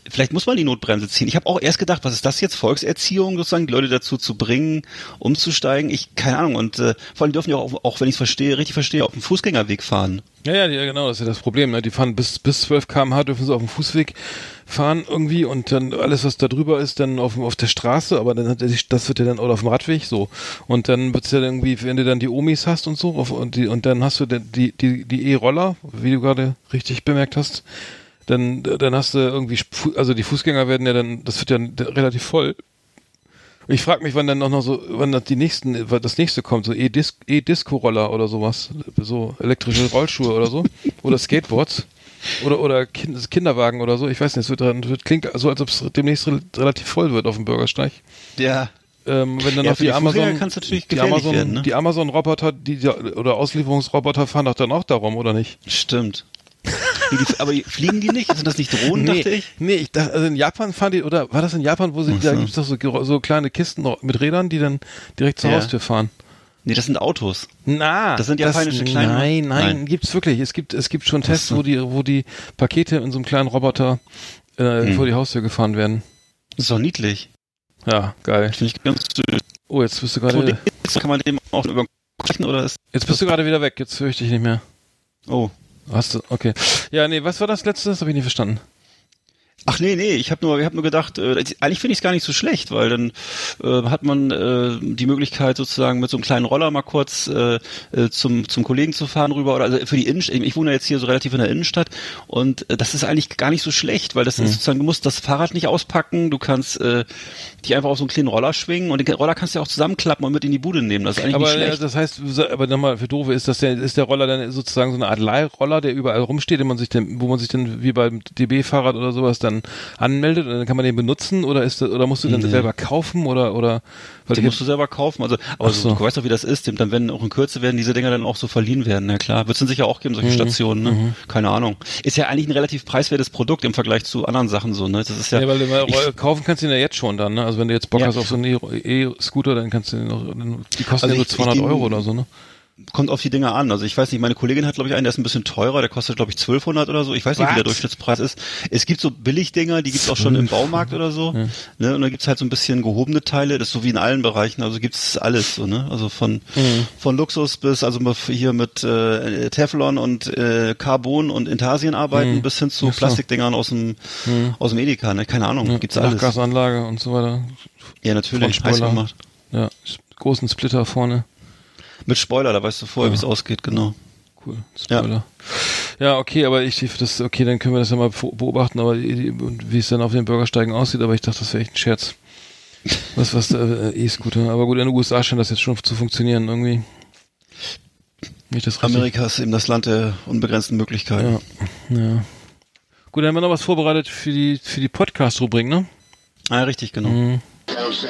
vielleicht muss man die Notbremse ziehen. Ich habe auch erst gedacht, was ist das jetzt, Volkserziehung sozusagen, die Leute dazu zu bringen, umzusteigen. Ich, keine Ahnung. Und äh, vor allem dürfen die auch, auch wenn ich es verstehe, richtig verstehe, auf dem Fußgängerweg fahren. Ja, ja, ja, genau, das ist ja das Problem. Ne? Die fahren bis, bis 12 km/h dürfen sie auf dem Fußweg fahren irgendwie und dann alles, was da drüber ist, dann auf, auf der Straße, aber dann hat er sich, das wird ja dann, oder auf dem Radweg so. Und dann wird's ja irgendwie, wenn du dann die Omis hast und so, auf, und, die, und dann hast du die, die, die E-Roller, wie du gerade richtig bemerkt hast, dann, dann hast du irgendwie, also die Fußgänger werden ja dann, das wird ja relativ voll. Ich frage mich, wann dann auch noch so, wann das die nächsten, wann das nächste kommt, so E-Dis- E-Disco-Roller oder sowas, so elektrische Rollschuhe oder so, oder Skateboards oder oder kind, Kinderwagen oder so. Ich weiß nicht, es wird, wird klingt so, als ob es demnächst re relativ voll wird auf dem Bürgersteig. Ja. Ähm, wenn dann Ja, noch die Amazon, die Amazon, werden, ne? die Amazon-Roboter, die, die oder Auslieferungsroboter fahren doch dann auch darum, oder nicht? Stimmt. Die, aber fliegen die nicht? Sind das nicht Drohnen, dachte ich? Nee, ich dachte, also in Japan fahren die, oder war das in Japan, wo sie, da gibt's doch so, so kleine Kisten mit Rädern, die dann direkt zur Ja. Haustür fahren. Nee, das sind Autos. Na, Das sind japanische kleine- Nein, nein, Nein. gibt's wirklich. Es gibt, es gibt schon Tests, wo die, wo die Pakete in so einem kleinen Roboter äh, Hm. vor die Haustür gefahren werden. Das ist doch niedlich. Ja, geil. Finde ich ganz süß. Oh, jetzt bist du gerade, das kann man dem auch über oder ist. jetzt bist du gerade wieder weg. Jetzt höre ich dich nicht mehr. Oh. Hast du? Okay. Ja, nee, was war das letzte? Das habe ich nicht verstanden. Ach nee, nee, ich habe nur, ich hab nur gedacht, äh, eigentlich finde ich es gar nicht so schlecht, weil dann äh, hat man äh, die Möglichkeit sozusagen mit so einem kleinen Roller mal kurz äh, äh, zum zum Kollegen zu fahren rüber oder also für die Innenstadt. Ich wohne jetzt hier so relativ in der Innenstadt und äh, das ist eigentlich gar nicht so schlecht, weil das ist sozusagen du musst das Fahrrad nicht auspacken, du kannst äh, dich einfach auf so einen kleinen Roller schwingen und den Roller kannst du ja auch zusammenklappen und mit in die Bude nehmen. Das ist eigentlich Aber nicht äh, schlecht. das heißt, aber nochmal für Doofe ist das der, ist der Roller dann sozusagen so eine Art Leihroller, der überall rumsteht, den man sich dann, wo man sich dann wie beim DB-Fahrrad oder sowas dann anmeldet und dann kann man den benutzen oder ist das, oder musst du dann Nee. selber kaufen oder oder weil Den ich musst du selber kaufen. Also, aber so. du weißt doch, wie das ist. Dann werden auch in Kürze werden diese Dinger dann auch so verliehen werden. Na klar, wird es sicher auch geben, Mhm. solche Stationen. Ne? Keine Ahnung. Ist ja eigentlich ein relativ preiswertes Produkt im Vergleich zu anderen Sachen so. Ne, das ist ja. Ja, weil du mal ich- kaufen kannst du den ja jetzt schon dann, ne? Also wenn du jetzt Bock Ja. hast auf so einen E-Scooter, dann kannst du den noch, dann- die kosten Also ja nur ich- ich 200 den- Euro oder so, ne? Kommt auf die Dinger an. Also ich weiß nicht, meine Kollegin hat glaube ich einen, der ist ein bisschen teurer, der kostet glaube ich 1200 oder so. Ich weiß nicht, wie der? Durchschnittspreis ist. Es gibt so Billigdinger, die gibt's auch schon im Baumarkt oder so. Ne? Und da gibt's halt so ein bisschen gehobene Teile, das ist so wie in allen Bereichen, also gibt's alles so, ne? Also von von Luxus bis also hier mit äh, Teflon und äh, Carbon und Intarsien arbeiten bis hin zu so. Plastikdingern aus dem aus dem Edeka, ne? Keine Ahnung, gibt's alles. Nachgasanlage und so weiter. Ja, natürlich, heiß gemacht. Ja, großen Splitter vorne. Mit Spoiler, da weißt du vorher, Ja. wie es ausgeht, genau. Cool. Spoiler. Ja. okay, aber ich das okay, dann können wir das ja mal beobachten, aber wie es dann auf den Bürgersteigen aussieht, aber ich dachte, das wäre echt ein Scherz. Was was äh, E-Scooter, aber gut, in den USA scheint das jetzt schon zu funktionieren irgendwie. Nicht das richtig. Amerika ist eben das Land der unbegrenzten Möglichkeiten. Ja. ja. Gut, dann haben wir noch was vorbereitet für die für die Podcast Rubrik, ne? Ah, richtig, genau. Mhm. Podcast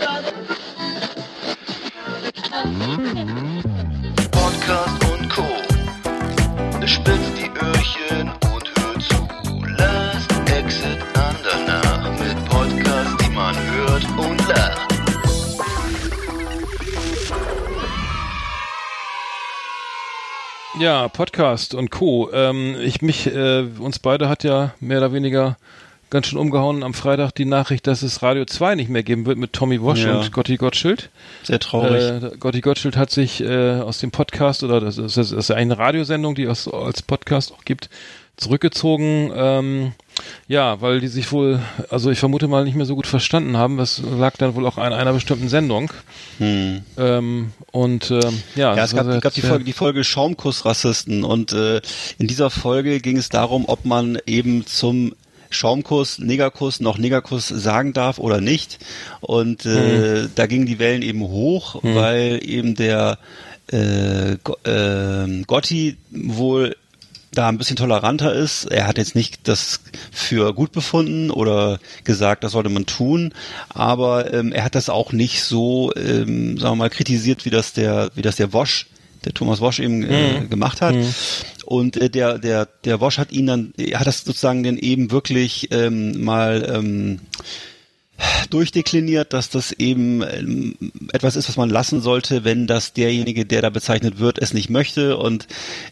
Ja, Podcast und Co. Ähm, ich mich, äh, uns beide hat ja mehr oder weniger ganz schön umgehauen am Freitag die Nachricht, dass es Radio 2 nicht mehr geben wird mit Tommy Walsh Ja. und Gotti Gottschild. Sehr traurig. Äh, Gotti Gottschild hat sich äh, aus dem Podcast, oder das ist, das ist eine Radiosendung, die es als Podcast auch gibt, zurückgezogen. Ähm, ja, weil die sich wohl, also ich vermute mal, nicht mehr so gut verstanden haben. Das lag dann wohl auch an einer bestimmten Sendung. Hm. Ähm, und ähm, ja, Ja, es gab, sehr- gab die Folge, die Folge Schaumkuss-Rassisten und äh, in dieser Folge ging es darum, ob man eben zum Schaumkuss, Negerkuss noch Negerkuss sagen darf oder nicht. Und äh, da gingen die Wellen eben hoch, weil eben der äh, Go äh, Gotti wohl da ein bisschen toleranter ist. Er hat jetzt nicht das für gut befunden oder gesagt, das sollte man tun, aber ähm, er hat das auch nicht so, ähm, sagen wir mal, kritisiert, wie das der, wie das der Wosch, der Thomas Wosch eben äh, gemacht hat. Und äh, der, der, der Wosch hat ihn dann, er hat das sozusagen dann eben wirklich ähm, mal ähm, durchdekliniert, dass das eben ähm, etwas ist, was man lassen sollte, wenn das derjenige, der da bezeichnet wird, es nicht möchte und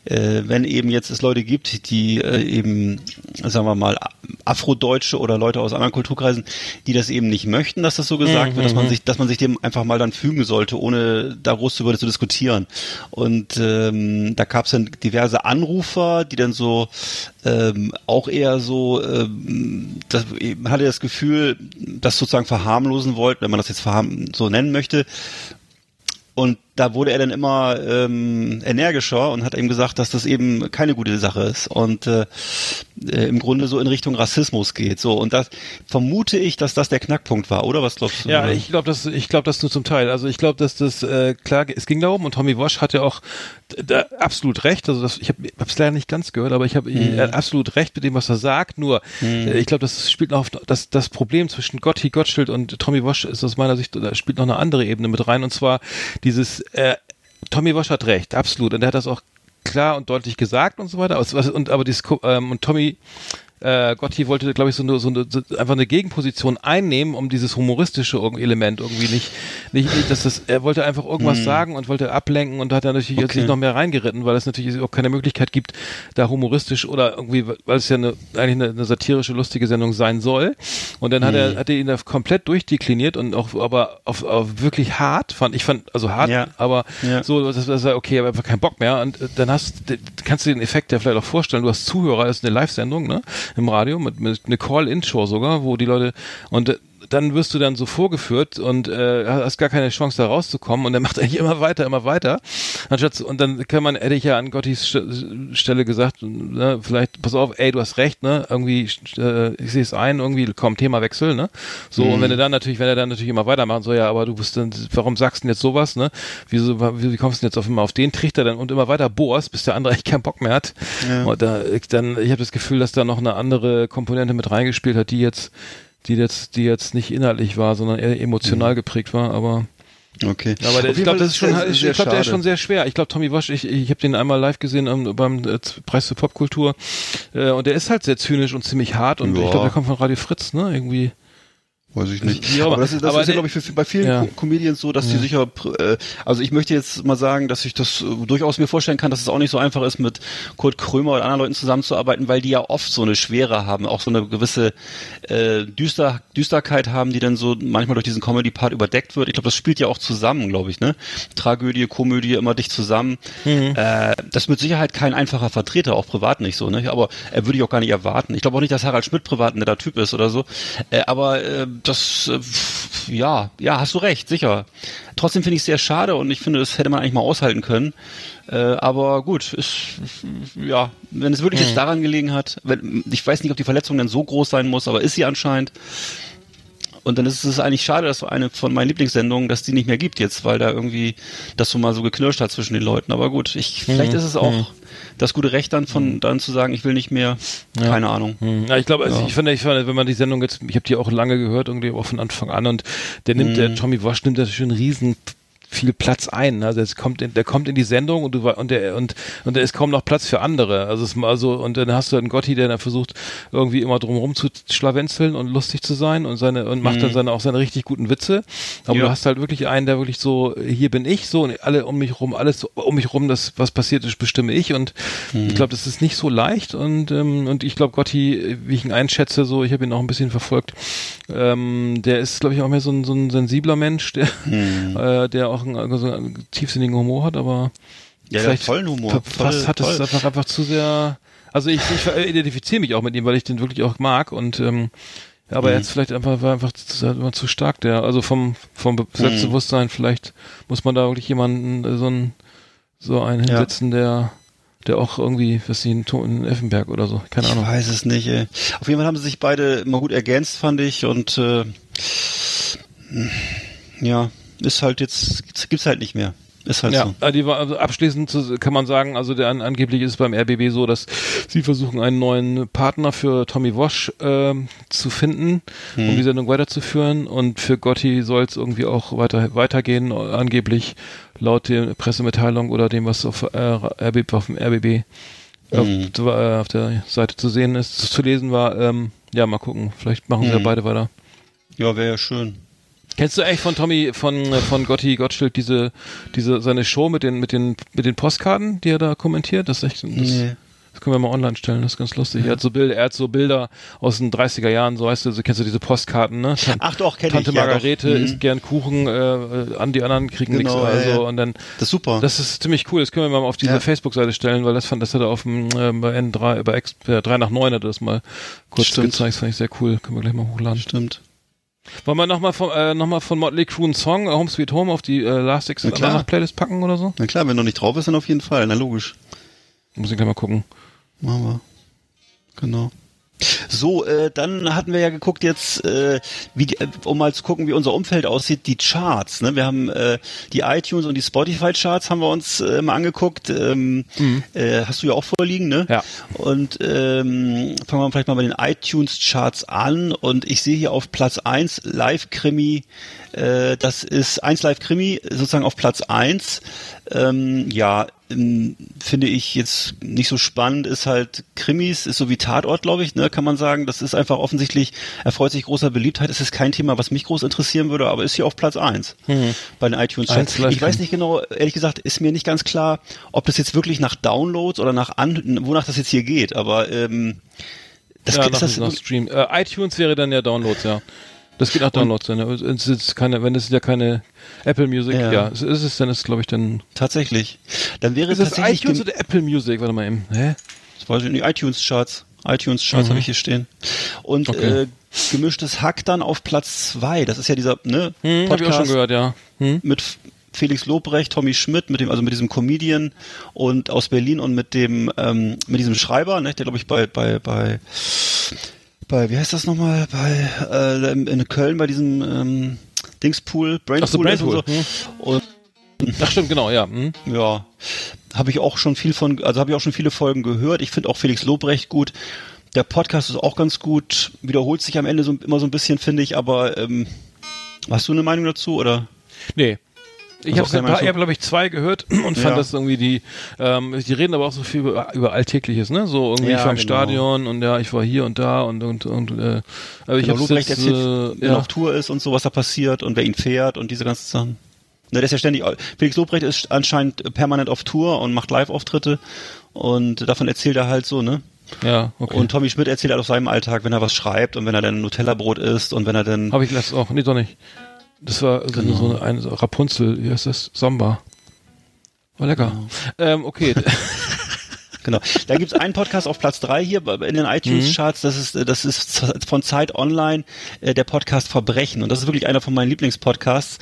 äh, wenn eben jetzt es Leute gibt, die äh, eben, sagen wir mal, Afrodeutsche oder Leute aus anderen Kulturkreisen, die das eben nicht möchten, dass das so gesagt wird, dass man sich, dass man sich dem einfach mal dann fügen sollte, ohne da groß darüber zu diskutieren. Und ähm, da gab es dann diverse Anrufer, die dann so ähm, auch eher so, ähm, das, man hatte das Gefühl, das sozusagen verharmlosen wollten, wenn man das jetzt so nennen möchte. Und da wurde er dann immer ähm, energischer und hat eben gesagt, dass das eben keine gute Sache ist und äh, äh, im Grunde so in Richtung Rassismus geht. So und das vermute ich, dass das der Knackpunkt war, oder was glaubst du? Ja, ich glaube, das, ich glaube, das nur zum Teil. Also ich glaube, dass das äh, klar, es ging darum und Tommy Walsh hatte auch da, absolut recht. Also das, ich habe es leider nicht ganz gehört, aber ich habe Mhm. hat absolut recht mit dem, was er sagt. Nur äh, ich glaube, das spielt noch auf, das das Problem zwischen Gotti Gottschild und Tommy Walsh ist aus meiner Sicht da spielt noch eine andere Ebene mit rein und zwar dieses äh, Tommy Walsh hat recht, absolut und er hat das auch klar und deutlich gesagt und so weiter. Und aber dieses ähm, und Tommy äh, Gotti wollte, glaube ich, so eine, so eine so einfach eine Gegenposition einnehmen, um dieses humoristische Element irgendwie nicht, nicht, nicht dass das, er wollte einfach irgendwas sagen und wollte ablenken und hat dann natürlich jetzt Okay. sich noch mehr reingeritten, weil es natürlich auch keine Möglichkeit gibt, da humoristisch oder irgendwie, weil es ja eine, eigentlich eine, eine satirische, lustige Sendung sein soll. Und dann hat er, hat er ihn da komplett durchdekliniert und auch, aber auf, auf wirklich hart, fand ich fand, also hart, Ja. aber Ja. so, das, das war okay, aber einfach keinen Bock mehr. Und äh, dann hast, kannst du den Effekt ja vielleicht auch vorstellen. Du hast Zuhörer, das ist eine Live-Sendung, ne, im Radio mit, mit eine Call-In-Show sogar, wo die Leute und äh, dann wirst du dann so vorgeführt und äh, hast gar keine Chance da rauszukommen und dann macht er eigentlich immer weiter, immer weiter. Anstatt und dann kann man, hätte ich ja an Gottis St- Stelle gesagt, ne, vielleicht, pass auf, ey, du hast recht, ne? Irgendwie, äh, ich sehe es ein, irgendwie, komm, Themawechsel, ne? So, und wenn er dann natürlich, wenn er dann natürlich immer weitermacht, so, ja, aber du bist dann, warum sagst du denn jetzt sowas, ne? Wieso, wie, kommst du denn jetzt auf immer auf den Trichter dann und immer weiter bohrst, bis der andere echt keinen Bock mehr hat? Und da, ich, dann, ich habe das Gefühl, dass da noch eine andere Komponente mit reingespielt hat, die jetzt, die jetzt, die jetzt nicht inhaltlich war, sondern eher emotional geprägt war, aber Okay. aber der, ich glaube, das ist schon, sehr- ich glaube, der ist schon sehr schwer. Ich glaube, Tommy Wasch, ich, ich habe den einmal live gesehen ähm, beim äh, Preis für Popkultur äh, und der ist halt sehr zynisch und ziemlich hart und Ja. ich glaube, der kommt von Radio Fritz, ne? Irgendwie. Weiß ich nicht. Ja, aber das ist, das aber ist ja, glaube ich, für, bei vielen Ja. Co- Comedians so, dass die sicher, pr- äh, also ich möchte jetzt mal sagen, dass ich das äh, durchaus mir vorstellen kann, dass es auch nicht so einfach ist, mit Kurt Krömer oder anderen Leuten zusammenzuarbeiten, weil die ja oft so eine Schwere haben, auch so eine gewisse äh, Düster, Düsterkeit haben, die dann so manchmal durch diesen Comedy-Part überdeckt wird. Ich glaube, das spielt ja auch zusammen, glaube ich, ne? Tragödie, Komödie, immer dicht zusammen. Äh, das ist mit Sicherheit kein einfacher Vertreter, auch privat nicht so, ne? Aber er würde ich auch gar nicht erwarten. Ich glaube auch nicht, dass Harald Schmidt privat ein netter Typ ist oder so. Äh, aber äh, das, äh, ja, ja, hast du recht, sicher. Trotzdem finde ich es sehr schade und ich finde, das hätte man eigentlich mal aushalten können. Äh, aber gut, ist, ja, wenn es wirklich jetzt daran gelegen hat, wenn, ich weiß nicht, ob die Verletzung dann so groß sein muss, aber ist sie anscheinend. Und dann ist es eigentlich schade, dass so eine von meinen Lieblingssendungen, dass die nicht mehr gibt jetzt, weil da irgendwie das so mal so geknirscht hat zwischen den Leuten. Aber gut, ich, vielleicht ist es auch das gute Recht dann von dann zu sagen, ich will nicht mehr. Keine Ahnung. Hm. Ja, ich glaube, also Ja. ich finde, ich finde, wenn man die Sendung jetzt, ich habe die auch lange gehört, irgendwie auch von Anfang an und der nimmt, Mhm. der Tommy Wash nimmt natürlich schon riesen viel Platz ein. Also es kommt in, der kommt in die Sendung und du und der und und da ist kaum noch Platz für andere. Also es also und dann hast du einen Gotti, der dann versucht irgendwie immer drumherum zu schlawenzeln und lustig zu sein und seine und macht dann seine auch seine richtig guten Witze. Aber Mhm. Ja. du hast halt wirklich einen, der wirklich so hier bin ich so und alle um mich rum, alles um mich rum, das was passiert ist, bestimme ich und Mhm. ich glaube, das ist nicht so leicht und ähm, und ich glaube Gotti, wie ich ihn einschätze, so ich habe ihn auch ein bisschen verfolgt. Ähm, der ist glaube ich auch mehr so ein, so ein sensibler Mensch, der Mhm. äh, der auch einen, so einen tiefsinnigen Humor hat, aber Ja, vielleicht hat tollen Humor. fast Voll- hat es toll. einfach einfach zu sehr. Also ich, ich identifiziere mich auch mit ihm, weil ich den wirklich auch mag und ähm, aber Mhm. jetzt vielleicht einfach war einfach zu, zu stark der, also vom vom Mhm. Selbstbewusstsein vielleicht muss man da wirklich jemanden äh, so ein so einen Ja. hinsetzen, der der auch irgendwie, was sie in, Effenberg oder so, keine Ich Ahnung. weiß es nicht, ey. Auf jeden Fall haben sie sich beide immer gut ergänzt, fand ich. Und äh, ja, ist halt jetzt, gibt's, gibt's halt nicht mehr. Ist halt Ja, so. äh, die war, also abschließend kann man sagen, also der an, angeblich ist es beim RBB so, dass sie versuchen, einen neuen Partner für Tommy Wash ähm, zu finden, um die Sendung weiterzuführen. Und für Gotti soll es irgendwie auch weiter weitergehen, angeblich laut der Pressemitteilung oder dem, was auf, äh, RBB, auf dem RBB auf, äh, auf der Seite zu sehen ist, zu lesen war. Ähm, ja, mal gucken. Vielleicht machen sie ja Mhm. beide weiter. Ja, wäre ja schön. Kennst du eigentlich von Tommy, von, von Gotti Gottschild diese, diese, seine Show mit den, mit den, mit den Postkarten, die er da kommentiert? Das ist echt, das, Nee. das können wir mal online stellen, das ist ganz lustig. Er hat so Bilder, er hat so Bilder aus den 30er Jahren, so weißt du, so kennst du diese Postkarten, ne? Tan- Ach doch, kenn Tante ich, ja, Margarete doch. Mhm. isst gern Kuchen, äh, äh, an die anderen kriegen Genau, nichts, ja, also, ja. und dann, Das ist super. das ist ziemlich cool, das können wir mal auf diese Ja. Facebook-Seite stellen, weil das fand, das hat er auf dem, äh, bei N3, bei X, äh, 3 nach 9 hat er das mal kurz Stimmt. gezeigt, das fand ich sehr cool, können wir gleich mal hochladen. Stimmt. Wollen wir nochmal von, äh, noch mal von Motley Crue einen Song, Home Sweet Home, auf die äh, Last Exit Playlist packen oder so? Na klar, wenn noch nicht drauf ist, dann auf jeden Fall. Na logisch. Muss ich gleich mal gucken. Machen wir. Genau. So, äh, dann hatten wir ja geguckt jetzt, äh, wie die, äh, um mal zu gucken, wie unser Umfeld aussieht, die Charts. Ne? Wir haben äh, die iTunes und die Spotify-Charts haben wir uns äh, mal angeguckt. Ähm, äh, hast du ja auch vorliegen, ne? Ja. Und ähm, fangen wir vielleicht mal bei den iTunes-Charts an. Und ich sehe hier auf Platz 1 Live-Krimi. Äh, das ist 1 Live-Krimi sozusagen auf Platz 1. Ähm, ja, ähm, finde ich jetzt nicht so spannend, ist halt Krimis, ist so wie Tatort, glaube ich, ne, kann man sagen. Das ist einfach offensichtlich, erfreut sich großer Beliebtheit. Es ist kein Thema, was mich groß interessieren würde, aber ist hier auf Platz 1 bei den iTunes Eins Charts. Ich weiß nicht genau, ehrlich gesagt, ist mir nicht ganz klar, ob das jetzt wirklich nach Downloads oder nach an, wonach das jetzt hier geht, aber ähm, das, ja, ist das nach Stream. Äh, iTunes wäre dann ja Downloads, ja. Das geht nach Downloads, dann. ja. Es ist keine, wenn es ja keine Apple Music, ja, Ja. es ist es, dann ist glaube ich dann. tatsächlich. Dann wäre das tatsächlich iTunes oder Apple Music? Warte mal eben. Hä? Das weiß ich nicht, iTunes Charts. iTunes Charts Mhm. habe ich hier stehen. Und Okay. äh, gemischtes Hack dann auf Platz zwei. Das ist ja dieser ne, Hm, hab ich auch schon gehört, ja. Hm? mit Felix Lobrecht, Tommy Schmidt, mit dem, also mit diesem Comedian und aus Berlin und mit dem, ähm, mit diesem Schreiber, ne, der glaube ich bei, bei, bei, bei, wie heißt das nochmal, bei, äh, in Köln bei diesem, ähm, Dingspool, Brainpool, Ach so, ist und Brainpool, so. Und Ach stimmt, genau, ja. Hm? ja, habe ich auch schon viel von, also habe ich auch schon viele Folgen gehört. Ich finde auch Felix Lobrecht gut. Der Podcast ist auch ganz gut, wiederholt sich am Ende so, immer so ein bisschen, finde ich, aber ähm, hast du eine Meinung dazu oder? Nee. Ich Also habe hab, glaube ich, zwei gehört und fand Ja. das irgendwie die, ähm, die reden aber auch so viel über, über Alltägliches, ne? So irgendwie Ja, ich war im genau. Stadion und ja, ich war hier und da und und und äh, also ich Genau, habe jetzt, erzählt, äh, ja, auf Tour ist und so, was da passiert und wer ihn fährt und diese ganzen Sachen. Ne, der ist ja ständig, Felix Lobrecht ist anscheinend permanent auf Tour und macht Live-Auftritte und davon erzählt er halt so, ne? ja, okay. Und Tommy Schmidt erzählt halt aus seinem Alltag, wenn er was schreibt und wenn er dann Nutella-Brot isst und wenn er dann, Habe ich letztens auch, nee, doch nicht. Das war so, Genau. eine, so eine, so Rapunzel, wie heißt das? Samba. War lecker. Ähm, okay. Genau. Da gibt's einen Podcast auf Platz drei hier in den iTunes-Charts. Das ist, das ist von Zeit Online äh, der Podcast Verbrechen. Und das ist wirklich einer von meinen Lieblingspodcasts.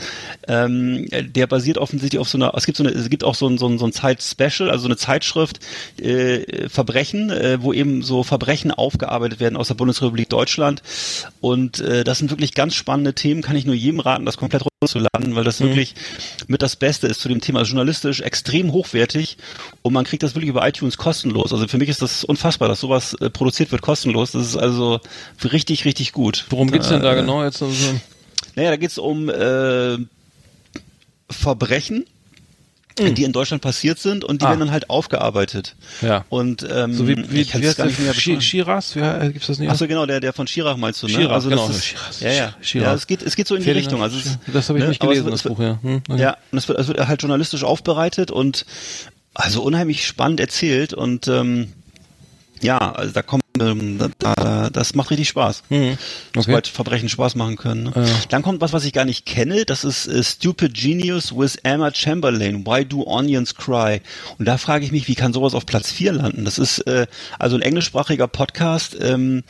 Ähm, der basiert offensichtlich auf so einer, es gibt so eine, es gibt auch so ein, so ein, so ein Zeit-Special, also so eine Zeitschrift äh, Verbrechen, äh, wo eben so Verbrechen aufgearbeitet werden aus der Bundesrepublik Deutschland. Und äh, das sind wirklich ganz spannende Themen. Kann ich nur jedem raten, das komplett runterzuladen, weil das wirklich mit das Beste ist zu dem Thema. Also journalistisch extrem hochwertig und man kriegt das wirklich über iTunes kostenlos. Also für mich ist das unfassbar, dass sowas äh, produziert wird kostenlos. Das ist also richtig, richtig gut. Worum geht's denn da Äh, genau jetzt? Also, Naja, da geht's um äh, Verbrechen, die in Deutschland passiert sind und die Ah. werden dann halt aufgearbeitet. ja. Und ähm, So wie, wie, ich wie heißt gar nicht mehr. Shiraz? Wie äh, gibt's das nicht? Achso, genau, der, der von Schirach meinst du, ne? Schirach, also genau, das ist, Shiraz. ja, ja. Schirach. ja es, geht, es geht so in die Ferdinand Richtung. Also es, Sch- das habe ich ne, nicht es gelesen, wird- das es Buch, ja. Hm, okay. Ja, und es wird, es wird halt journalistisch aufbereitet und also unheimlich spannend erzählt und ähm, ja, also da kommt, ähm, da, da, das macht richtig Spaß. Mhm. Okay. Sobald Verbrechen Spaß machen können. Ne? Ja. Dann kommt was, was ich gar nicht kenne. Das ist äh, Stupid Genius with Emma Chamberlain. Why do onions cry? Und da frage ich mich, wie kann sowas auf Platz 4 landen? Das ist äh, also ein englischsprachiger Podcast. Ähm,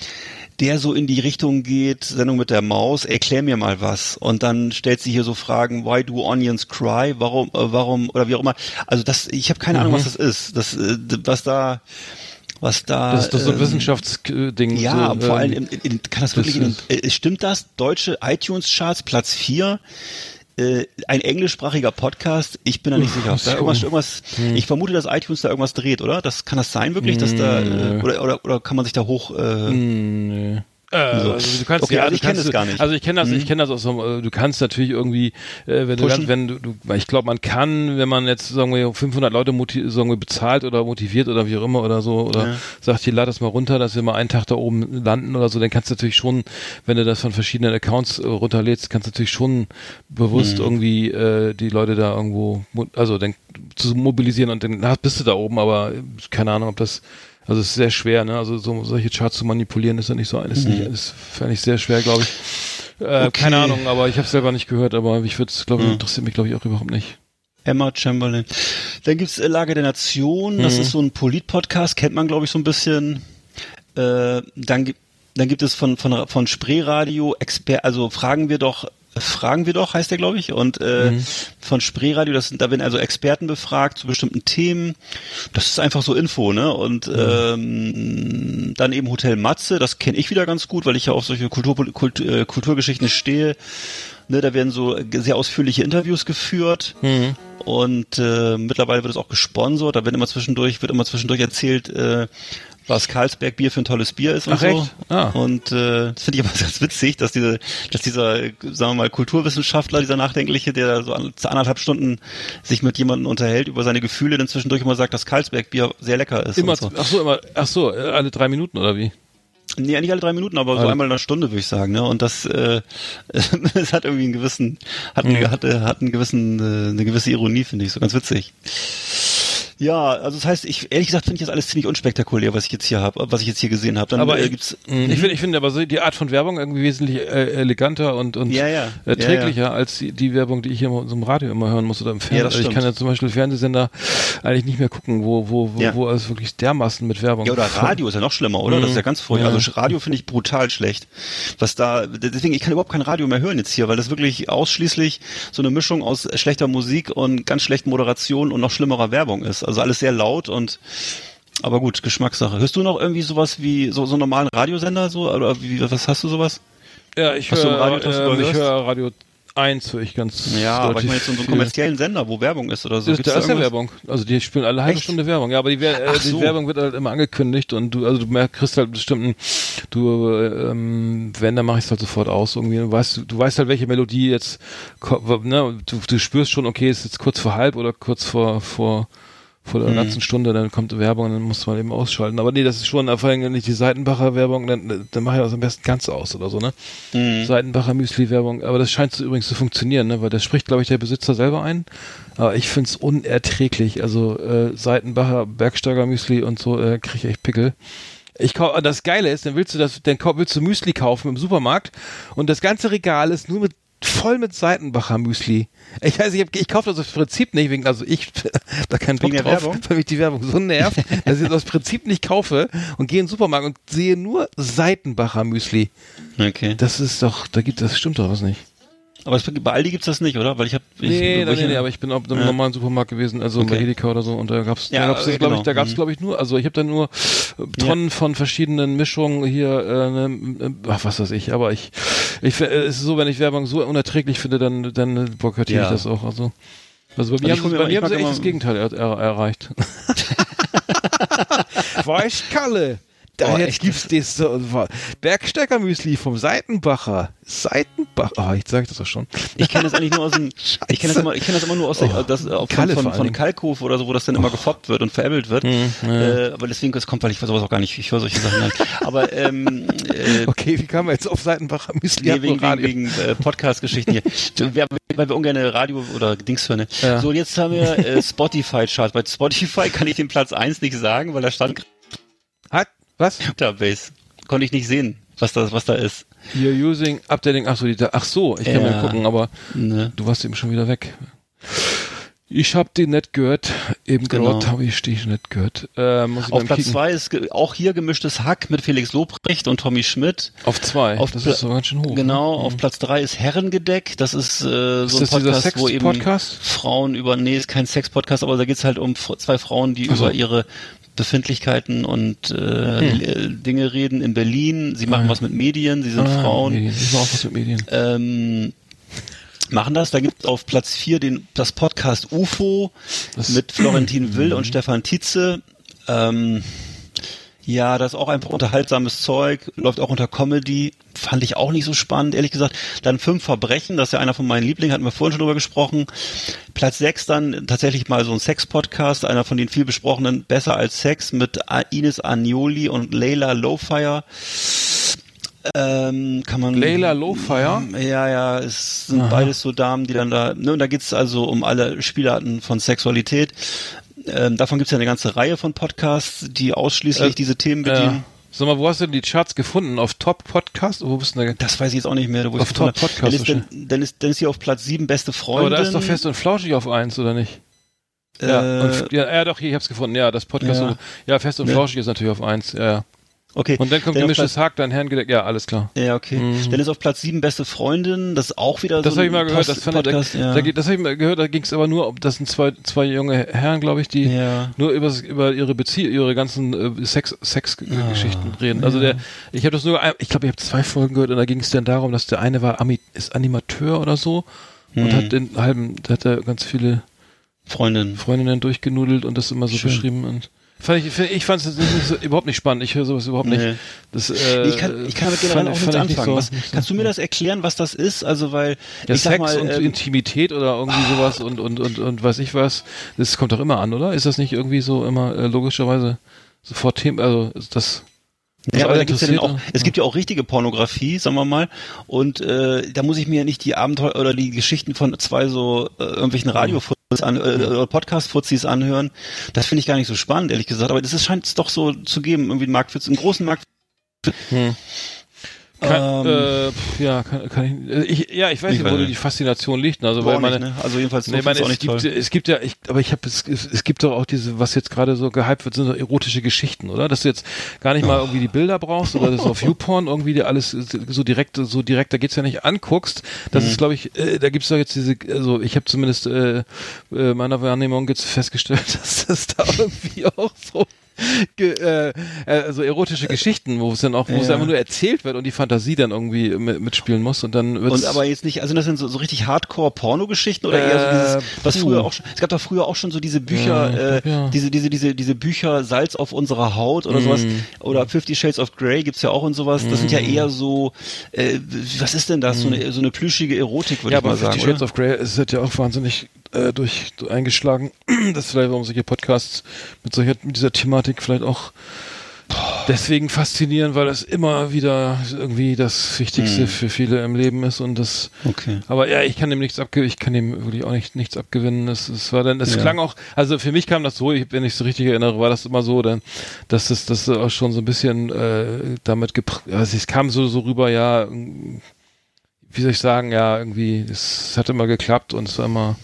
der so in die Richtung geht, Sendung mit der Maus, erklär mir mal was. Und dann stellt sie hier so Fragen, why do onions cry? Warum, äh, warum, oder wie auch immer. Also das, ich habe keine Ahnung, was das ist. Das, äh, was da, was da. Das ist doch so ein ähm, Wissenschaftsding. ja, so, vor allem, ähm, in, in, kann das das wirklich, in, ist- äh, stimmt das? Deutsche iTunes-Charts, Platz 4, äh, ein englischsprachiger Podcast, ich bin da nicht sicher. muss Da ich irgendwas, irgendwas, Hm. Ich vermute, dass iTunes da irgendwas dreht, oder? Das kann das sein wirklich, dass da äh, oder, oder oder kann man sich da hoch äh, Hm, nee. Äh, So. also du kannst, Okay, ja, also du ich kenn kannst, das gar nicht. Also ich kenne das, Mhm. ich kenne das aus so, äh, du kannst natürlich irgendwie, äh, wenn du, Pushen? wenn du, du ich glaube, man kann, wenn man jetzt sagen wir 500 Leute sagen wir bezahlt oder motiviert oder wie auch immer oder so oder Ja. sagt hier lad das mal runter, dass wir mal einen Tag da oben landen oder so, dann kannst du natürlich schon, wenn du das von verschiedenen Accounts äh, runterlädst, kannst du natürlich schon bewusst Mhm. irgendwie äh, die Leute da irgendwo, also dann zu mobilisieren und dann bist du da oben, aber keine Ahnung, ob das also es ist sehr schwer, ne? Also so solche Charts zu manipulieren ist ja nicht so, ist nicht, ist fände ich sehr schwer, glaube ich. Äh, Okay. Keine Ahnung, aber ich habe selber nicht gehört, aber ich würde es, glaube ich, Mhm. interessiert mich, glaube ich, auch überhaupt nicht. Emma Chamberlain. Dann gibt's äh, Lage der Nation, das Mhm. ist so ein Polit-Podcast, kennt man, glaube ich, so ein bisschen. Äh, dann, gibt dann gibt es von, von, von Spreeradio, Exper also fragen wir doch, fragen wir doch, heißt der, glaube ich. Und äh, Mhm. von Spreeradio, das sind, da werden also Experten befragt zu bestimmten Themen. Das ist einfach so Info, ne? Und ähm, dann eben Hotel Matze, das kenne ich wieder ganz gut, weil ich ja auf solche Kultur, Kult, äh, Kulturgeschichten stehe. Ne, da werden so sehr ausführliche Interviews geführt. Mhm. Und äh, mittlerweile wird es auch gesponsert. Da wird immer zwischendurch, wird immer zwischendurch erzählt, äh, was Carlsberg Bier für ein tolles Bier ist und Ach, so. echt? Ah. Und äh, das finde ich aber ganz witzig, dass diese, dass dieser, sagen wir mal, Kulturwissenschaftler, dieser Nachdenkliche, der so an, anderthalb Stunden sich mit jemandem unterhält über seine Gefühle, dann zwischendurch immer sagt, dass Carlsberg Bier sehr lecker ist. Immer, so. ach so, immer, ach so, alle drei Minuten oder wie? Nee, nicht alle drei Minuten, aber so einmal in einer Stunde, würde ich sagen. Ne? Und das, äh, es hat irgendwie einen gewissen, hat, einen, Mhm. hat, hat einen gewissen, äh, eine gewisse Ironie, finde ich, so ganz witzig. Ja, also das heißt, ich ehrlich gesagt finde ich das alles ziemlich unspektakulär, was ich jetzt hier habe, was ich jetzt hier gesehen habe. Aber äh, ich, gibt's mh, ich finde, ich finde aber so die Art von Werbung irgendwie wesentlich äh, eleganter und, und Ja, ja. erträglicher Ja, als die, die Werbung, die ich hier in unserem Radio immer hören muss oder im Fernsehen. Ja, also ich kann ja zum Beispiel Fernsehsender eigentlich nicht mehr gucken, wo, wo, wo, wo es wirklich dermaßen mit Werbung. Ja, oder Radio ist ja noch schlimmer, oder? Das ist ja ganz furchtbar. Also Radio finde ich brutal schlecht. Was da, deswegen, ich kann überhaupt kein Radio mehr hören jetzt hier, weil das wirklich ausschließlich so eine Mischung aus schlechter Musik und ganz schlechten Moderation und noch schlimmerer Werbung ist. Also alles sehr laut und aber gut, Geschmackssache. Hörst du noch irgendwie sowas wie so, so einen normalen Radiosender so oder wie, was hast du sowas? Ja, ich Hast du im höre Radio tagsüber ähm, ich gehört? höre Radio eins höre ich ganz Ja, aber ich meine jetzt so, einen kommerziellen Sender, wo Werbung ist oder so. Das, Gibt's da ist ja? Werbung. Also die spielen alle halbe Echt? Stunde Werbung. Ja, aber die, Wer- äh, die so. Werbung wird halt immer angekündigt und du, also du merkst, kriegst halt bestimmten, du, äh, ähm, wenn, dann mache ich es halt sofort aus irgendwie. Du weißt, du weißt halt, welche Melodie jetzt, ne, du, du spürst schon, okay, ist jetzt kurz vor halb oder kurz vor, vor, vor der ganzen Stunde, dann kommt Werbung und dann muss man eben ausschalten. Aber nee, das ist schon, vor allem nicht die Seitenbacher Werbung, dann, dann mache ich das am besten ganz aus oder so, ne? Mhm. Seitenbacher Müsli-Werbung, aber das scheint so übrigens zu funktionieren, ne? weil das spricht, glaube ich, der Besitzer selber ein. Aber ich find's unerträglich. Also äh, Seitenbacher, Bergsteiger Müsli und so äh, kriege ich echt Pickel. Ich kau das Geile ist, dann willst du das, dann willst du Müsli kaufen im Supermarkt und das ganze Regal ist nur mit voll mit Seitenbacher Müsli. Ich weiß, ich, hab, ich kaufe das aus Prinzip nicht, wegen, also ich da keinen Bock drauf, Werbung? weil mich die Werbung so nervt, dass ich das aus Prinzip nicht kaufe und gehe in den Supermarkt und sehe nur Seitenbacher Müsli. Okay. Das ist doch, da gibt das stimmt doch was nicht. Aber es, bei Aldi gibt's das nicht, oder? Weil ich habe Nee, nee, nee, nee, aber ich bin auch im Ja. normalen Supermarkt gewesen, also Okay. bei Edeka oder so und da gab's, Ja, da gab's, äh, glaube genau. ich, da gab's Mhm. glaube ich nur, also ich habe da nur äh, Tonnen von verschiedenen Mischungen hier, äh, ne, äh, ach, was weiß ich, aber ich, ich, äh, es ist so, wenn ich Werbung so unerträglich finde, dann, dann boykottiere ich Ja. das auch, also. Also bei mir Also ich haben, hol sie, mir bei mal- mir ich haben sie echt das Gegenteil er, er, erreicht. Weißt Da Oh, gibt's das so, Bergsteigermüsli vom Seitenbacher. Seitenbacher, oh, jetzt sag ich das doch schon. Ich kenne das eigentlich nur aus dem, ich kenne das immer, ich kenne das immer nur aus Oh, das, äh, von, Kalle von, von. Kalkhof oder so, wo das dann immer gefoppt wird und veräppelt wird. äh, aber deswegen, das kommt, weil ich sowas auch gar nicht, ich höre solche Sachen nicht. Aber, ähm, äh, Okay, wie kamen wir jetzt auf Seitenbacher Müsli? Nee, wegen, wegen, wegen äh, Podcast-Geschichten hier. Wir, weil wir ungern Radio oder Dings hören. Ne? Ja. So, jetzt haben wir äh, Spotify-Charts. Bei Spotify kann ich den Platz 1 nicht sagen, weil da stand Hat, was? Database. Konnte ich nicht sehen, was da, was da ist. You're using updating. Ach so, die, ach so, ich kann Ja. mal gucken, aber Ne? du warst eben schon wieder weg. Ich hab den nicht gehört. Eben Genau. gerade habe ich dich nicht gehört. Äh, Auf Platz Kicken- 2 ist auch hier gemischtes Hack mit Felix Lobrecht und Tommy Schmidt. Auf zwei. Auf das Pla- ist so ganz schön hoch. Genau, ne? auf Platz 3 ist Herrengedeck. Das ist äh, so Ist ein das Podcast, wo eben Sex-Podcast? Frauen über, nee, ist kein Sex-Podcast, aber da geht's halt um zwei Frauen, die Ach so. über ihre Befindlichkeiten und äh, äh, Dinge reden in Berlin. Sie machen Hm. Ah. was mit Medien, sie sind Ah, Frauen. Medien. Ich war auch was mit Medien. Ähm, machen das. Da gibt es auf Platz 4 den, das Podcast UFO Das- mit Florentin Will und Stefan Tietze. Ähm, ja, das ist auch einfach unterhaltsames Zeug, läuft auch unter Comedy. Fand ich auch nicht so spannend, ehrlich gesagt. Dann fünf Verbrechen, das ist ja einer von meinen Lieblingen, hatten wir vorhin schon drüber gesprochen. Platz sechs dann tatsächlich mal so ein Sex-Podcast, einer von den viel besprochenen Besser als Sex mit Ines Agnoli und Leila Lowfire. Ähm, kann man Layla Lowfire? ja, ja, es sind Aha. beides so Damen, die dann da, ne, und da geht's also um alle Spielarten von Sexualität. Ähm, davon gibt's ja eine ganze Reihe von Podcasts, die ausschließlich Äh, diese Themen bedienen. Ja. Sag mal, wo hast du denn die Charts gefunden? Auf Top Podcast? Wo bist du denn da? Das weiß ich jetzt auch nicht mehr. Wo Auf es Top. Podcast Dann ist, dann, dann, ist, dann ist hier auf Platz sieben beste Freundin. Aber da ist doch fest und flauschig auf eins, oder nicht? Ja, Äh, und, ja, ja, doch, hier, ich hab's gefunden. Ja, das Podcast. Ja. Ja, ja fest und Ne? flauschig ist natürlich auf eins. Ja, ja. Okay. Und dann kommt gemischtes Hack, dann Herrengedeck. Ja, alles klar. Ja, okay. Mhm. Dann ist auf Platz sieben beste Freundin. Das ist auch wieder Das so habe ich ein mal gehört. Post- Das, Podcast. da, ja. da, das habe ich mal gehört. Da ging es aber nur, das sind zwei, zwei junge Herren, glaube ich, die ja. nur über, über ihre Beziehung, ihre ganzen äh, Sex, Sex-Geschichten Ah, reden. Also der, ich habe das nur, ein- ich glaube, ich habe zwei Folgen gehört und da ging es dann darum, dass der eine war Ami, ist Animateur oder so und Mhm. hat den halben, da hat er ganz viele Freundin. Freundinnen durchgenudelt und das immer so Schön. beschrieben und fand ich, ich fand es so, überhaupt nicht spannend. Ich höre sowas überhaupt nicht. Nee. Das, äh, ich, kann, ich kann damit generell fand- auch nichts ich nicht anfangen. so- was, kannst du mir das erklären, was das ist? Also, weil, Ja, ich sag Sex mal, und ähm, Intimität oder irgendwie sowas und, und, und, und weiß ich was. Das kommt doch immer an, oder? Ist das nicht irgendwie so immer äh, logischerweise sofort Thema, also das. Ja, aber da gibt's ja dann auch, interessiert, es gibt ja auch richtige Pornografie, sagen wir mal, und äh, da muss ich mir nicht die Abenteuer oder die Geschichten von zwei so äh, irgendwelchen Radiofuzis an, äh, oder Podcast-Fuzis anhören. Das finde ich gar nicht so spannend, ehrlich gesagt. Aber das scheint es doch so zu geben, irgendwie einen Markt für, einen großen Markt. Hm. Kann, Ähm, äh, pf, ja, kann, kann ich, äh, ich, ja, ich weiß Ich nicht, wo nicht. die Faszination liegt. ne? Also, weil nicht, meine, ne? Also jedenfalls Nee, meine, auch es nicht gibt, toll. es gibt ja, ich, aber ich habe es, es es gibt doch auch diese, was jetzt gerade so gehypt wird, sind so erotische Geschichten, oder? Dass du jetzt gar nicht mal irgendwie die Bilder brauchst oder das auf YouPorn irgendwie dir alles so direkt, so direkt, da geht's ja nicht anguckst. Das Mhm. ist, glaube ich, äh, da gibt's doch jetzt diese, also ich habe zumindest äh, äh, meiner Wahrnehmung jetzt festgestellt, dass das da irgendwie auch so ge, äh, äh, so erotische Geschichten, wo es dann auch, wo es Ja. einfach nur erzählt wird und die Fantasie dann irgendwie mit, mitspielen muss und dann wird's, Und aber jetzt nicht, also das sind so, so richtig Hardcore-Porno-Geschichten oder eher so Äh, dieses, was puh. früher auch schon, es gab doch früher auch schon so diese Bücher, Ja, äh, ja. diese, diese, diese, diese Bücher Salz auf unserer Haut oder sowas, Mhm. oder Fifty Shades of Grey gibt's ja auch und sowas, das sind ja eher so, äh, was ist denn das, so eine, so eine plüschige Erotik, würde ja, ich mal sagen, Fifty Shades oder? of Grey ist ja auch wahnsinnig äh, durch eingeschlagen. das ist vielleicht, warum solche Podcasts mit solcher, mit dieser Thematik vielleicht auch deswegen faszinieren, weil das immer wieder irgendwie das Wichtigste Mhm. für viele im Leben ist und das Okay. Aber ja, ich kann dem nichts abgewinnen, ich kann dem wirklich auch nicht, nichts abgewinnen. Es, es war dann, es Ja. klang auch, also für mich kam das so, ich, wenn ich so richtig erinnere, war das immer so, dann, dass das, das auch schon so ein bisschen äh, damit gepr also es kam so, so rüber, ja, wie soll ich sagen, ja, irgendwie, es hat immer geklappt und es war immer,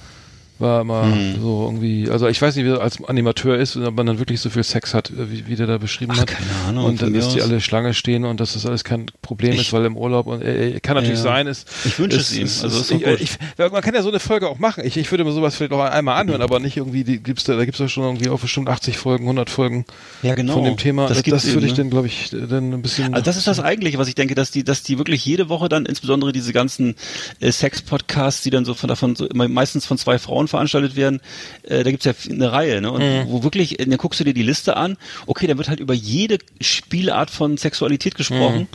war immer Mhm. so irgendwie, also ich weiß nicht, wie er als Animateur ist, ob man dann wirklich so viel Sex hat, äh, wie, wie der da beschrieben Ach, hat. keine Ahnung, Und dann, dass die alle Schlange stehen und dass das alles kein Problem Ich- ist, weil im Urlaub und äh, äh, kann natürlich Ja. sein, ist. Ich wünsche ist- es ihm. ist- Also ist- ist ich, gut. ich, man kann ja so eine Folge auch machen. Ich, ich würde mir sowas vielleicht auch einmal anhören, aber nicht irgendwie, die gibt's da, da gibt's ja schon irgendwie auch bestimmt 80 Folgen, 100 Folgen Ja, genau. von dem Thema. Das Das, würde ich ne? dann, glaube ich, dann ein bisschen. Also das ist das Eigentliche, was ich denke, dass die, dass die wirklich jede Woche dann, insbesondere diese ganzen äh, Sex-Podcasts, die dann so von davon so immer meistens von zwei Frauen veranstaltet werden, äh, da gibt's ja eine Reihe, ne? Und Mhm. wo wirklich, dann guckst du dir die Liste an, okay, da wird halt über jede Spielart von Sexualität gesprochen.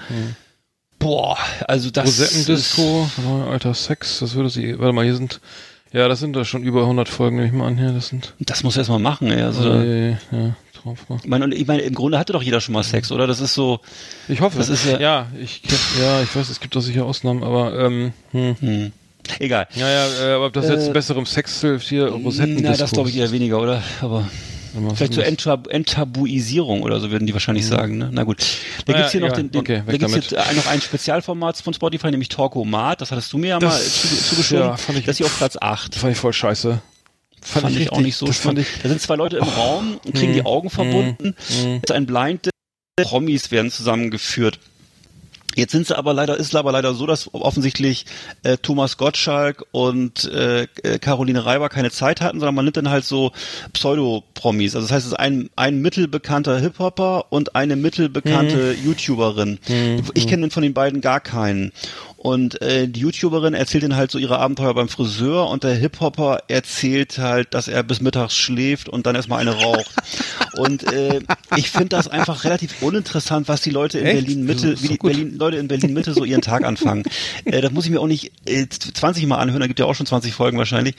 Boah, also das ist, Rosettendisco, alter Sex, das würde sie, warte mal, hier sind, ja, das sind da schon über 100 Folgen, nehme ich mal an hier, das sind, das muss erst mal machen, ey. Also, äh, ja, drauf mal. ich meine, und ich meine, im Grunde hatte doch jeder schon mal Sex, oder? Das ist so, Ich hoffe, Das ist ja- ja, ich, ja, ich weiß, es gibt auch sicher Ausnahmen, aber, ähm, hm. hm. Egal. Ja, ja, äh, aber ob das jetzt Äh, besserem Sex hilft, hier Rosettendisco. Na, das glaube ich eher weniger, oder? Aber Vielleicht zur Entab Enttabuisierung oder so würden die wahrscheinlich sagen. Ne? Na gut. Da Naja, gibt's hier noch egal. den, den Okay, da gibt's damit. jetzt noch ein Spezialformat von Spotify, nämlich Talkomat. Das hattest du mir ja Das- mal zu- zugeschoben. ja, fand ich- das ist hier auf Platz 8. Das fand ich voll scheiße. Fand, ich, auch richtig- nicht so fand spannend. ich, Da sind zwei Leute im Raum und kriegen Hm. die Augen verbunden. Hm. Jetzt ein Blind. Promis werden zusammengeführt. Jetzt sind sie aber leider, ist aber leider so, dass offensichtlich äh, Thomas Gottschalk und äh, äh, Caroline Reiber keine Zeit hatten, sondern man nimmt dann halt so Pseudo-Promis. Also das heißt, es ist ein, ein mittelbekannter Hip-Hopper und eine mittelbekannte YouTuberin. Ich kenne von den beiden gar keinen. Und äh, die YouTuberin erzählt dann halt so ihre Abenteuer beim Friseur und der Hip-Hopper erzählt halt, dass er bis mittags schläft und dann erstmal eine raucht. und äh, ich finde das einfach relativ uninteressant, was die Leute in Echt? Berlin Mitte, ist wie die. Berlin, Leute in Berlin Mitte so ihren Tag anfangen. äh, das muss ich mir auch nicht äh, 20 Mal anhören, da gibt ja auch schon 20 Folgen wahrscheinlich.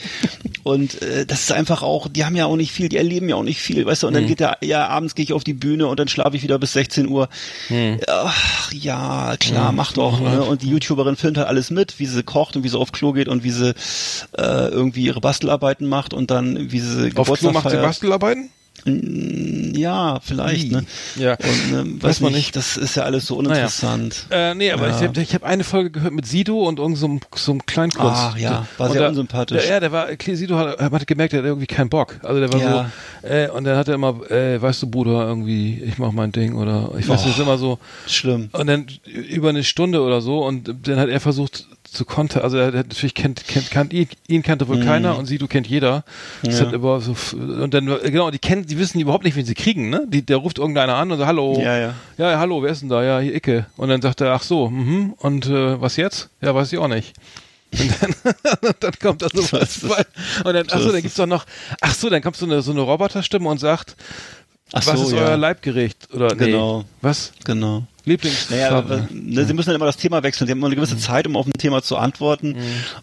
Und äh, das ist einfach auch, die haben ja auch nicht viel, die erleben ja auch nicht viel, weißt du, und Mhm. dann geht der, ja, abends gehe ich auf die Bühne und dann schlafe ich wieder bis 16 Uhr. Mhm. Ach, ja, klar, mach doch. Ne? Und die YouTuberin filmt halt alles mit, wie sie kocht und wie sie auf Klo geht und wie sie äh, irgendwie ihre Bastelarbeiten macht und dann wie sie Auf Klo macht sie feiert. Bastelarbeiten? Ja, vielleicht. Ne? Ja. Und, ähm, Weiß man nicht, das ist ja alles so uninteressant. Äh, nee, aber Ja. ich habe ich hab eine Folge gehört mit Sido und irgend so einem, so einem Kleinkunst. Ach ja, war Und sehr der- unsympathisch. Der, ja, der war, Sido hat, hat gemerkt, der hat irgendwie keinen Bock. Also der war Ja. so, äh, und dann hat er immer, äh, weißt du, Bruder, irgendwie, ich mach mein Ding oder ich weiß nicht, ist immer so. Schlimm. Und dann über eine Stunde oder so und dann hat er versucht zu kontern, also er hat natürlich kennt, kennt, kannt ihn, ihn kannte wohl keiner und Sido kennt jeder. Das Mhm. Ja. hat aber so, und dann, genau, die kennen, die wissen überhaupt nicht, wen sie kriegen, ne? Die, der ruft irgendeiner an und sagt, hallo. Ja, ja. Ja, hallo, wer ist denn da? Ja, hier Icke. Und dann sagt er, ach so, mhm. Und äh, was jetzt? Ja, weiß ich auch nicht. Und dann, dann kommt da so was. Und dann, ach so, dann gibt's doch noch, ach so, dann kommt so eine, so eine Roboterstimme und sagt, Ach was so, ist ja. euer Leibgericht? Oder, nee, Genau. was? Genau. Lieblingsfarbe? Naja, ne, sie müssen dann immer das Thema wechseln. Sie haben immer eine gewisse Mhm. Zeit, um auf ein Thema zu antworten.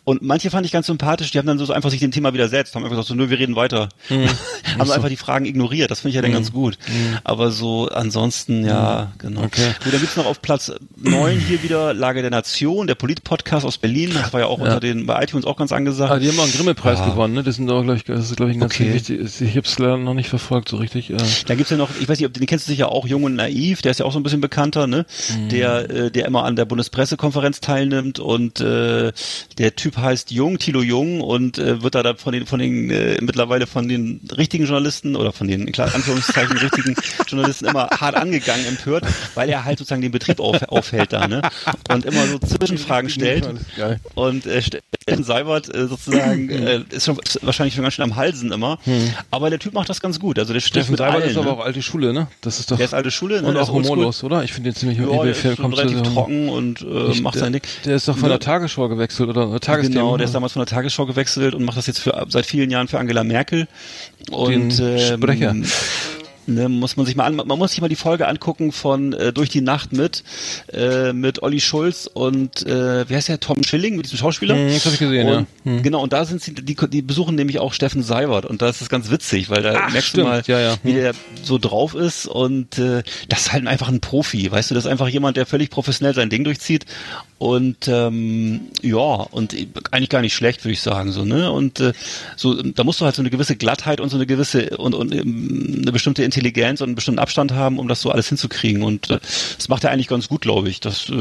Und manche fand ich ganz sympathisch. Die haben dann so einfach sich dem Thema widersetzt. Haben einfach gesagt, so, nö, wir reden weiter. Mhm. haben einfach die Fragen ignoriert. Das finde ich ja dann ganz gut. Aber so ansonsten, ja, genau. Mhm. Okay. Gut, dann gibt's noch auf Platz neun hier wieder Lage der Nation, der Polit-Podcast aus Berlin. Das war ja auch unter den, bei iTunes auch ganz angesagt. Ah, die haben auch einen Grimme-Preis Ja. gewonnen, ne? Das sind doch, glaube ich, das ist, glaube ich, ein ganz Okay. wichtig. Ich hab's leider noch nicht verfolgt, so richtig. Äh. Da gibt's ja noch, ich weiß nicht, ob den kennst du sicher auch, Jung und Naiv, der ist ja auch so ein bisschen bekannter, ne? Der, äh, der immer an der Bundespressekonferenz teilnimmt und äh, der Typ heißt Jung, Thilo Jung und äh, wird da dann von den, von den äh, mittlerweile von den richtigen Journalisten oder von den in Anführungszeichen richtigen Journalisten immer hart angegangen, empört, weil er halt sozusagen den Betrieb auf, aufhält da, ne? Und immer so Zwischenfragen stellt. Und äh, Steffen Seibert äh, sozusagen äh, ist, schon, wahrscheinlich schon ganz schön am Halsen immer. Aber der Typ macht das ganz gut. Also der Steffen Seibert allen. ist aber ne? auch alte Schule, ne? Das ist doch. Der ist alte Schule, ne? und auch humorlos, oder? Ich finde den ziemlich Ja, der ist Film so kommt relativ zu- trocken und äh, Ich- macht der, sein Ding. Der ist doch von Ne? der Tagesschau gewechselt oder oder Tagesthemen. Genau, der ist damals von der Tagesschau gewechselt und macht das jetzt für, seit vielen Jahren für Angela Merkel. Und Den ähm, Sprecher. Ne, muss man sich mal an, man muss sich mal die Folge angucken von äh, Durch die Nacht mit äh, mit Olli Schulz und äh, wie heißt der Tom Schilling mit diesem Schauspieler? Hm, das hab ich gesehen, und, ja. Hm. Genau, und da sind sie, die, die besuchen nämlich auch Steffen Seibert und das ist ganz witzig, weil da Ach, merkst stimmt, du mal, ja, ja. wie Hm. der so drauf ist und äh, das ist halt einfach ein Profi, weißt du, das ist einfach jemand, der völlig professionell sein Ding durchzieht und ähm, ja, und eigentlich gar nicht schlecht, würde ich sagen, so, ne? Und äh, so, da musst du halt so eine gewisse Glattheit und so eine gewisse und, und ähm, eine bestimmte Intelligenz und einen bestimmten Abstand haben, um das so alles hinzukriegen. Und äh, das macht er eigentlich ganz gut, glaube ich. Das, äh,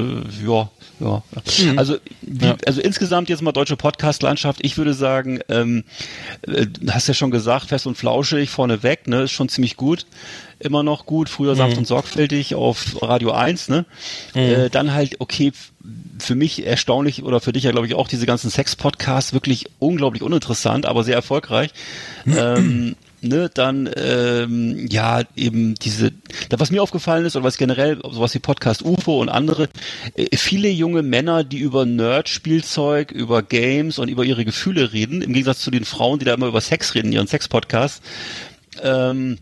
ja, ja. ja. Also, wie, Ja. also insgesamt jetzt mal deutsche Podcast-Landschaft. Ich würde sagen, ähm, äh, hast ja schon gesagt, fest und flauschig vorneweg, ne, ist schon ziemlich gut. Immer noch gut, früher sanft und sorgfältig auf Radio 1, ne? Äh, dann halt, okay, für mich erstaunlich oder für dich ja, glaube ich, auch diese ganzen Sex-Podcasts wirklich unglaublich uninteressant, aber sehr erfolgreich. ähm, ne, dann ähm, ja eben diese, da was mir aufgefallen ist oder was generell sowas wie Podcast UFO und andere, äh, viele junge Männer, die über Nerd-Spielzeug, über Games und über ihre Gefühle reden, im Gegensatz zu den Frauen, die da immer über Sex reden, ihren Sex-Podcasts. Ähm,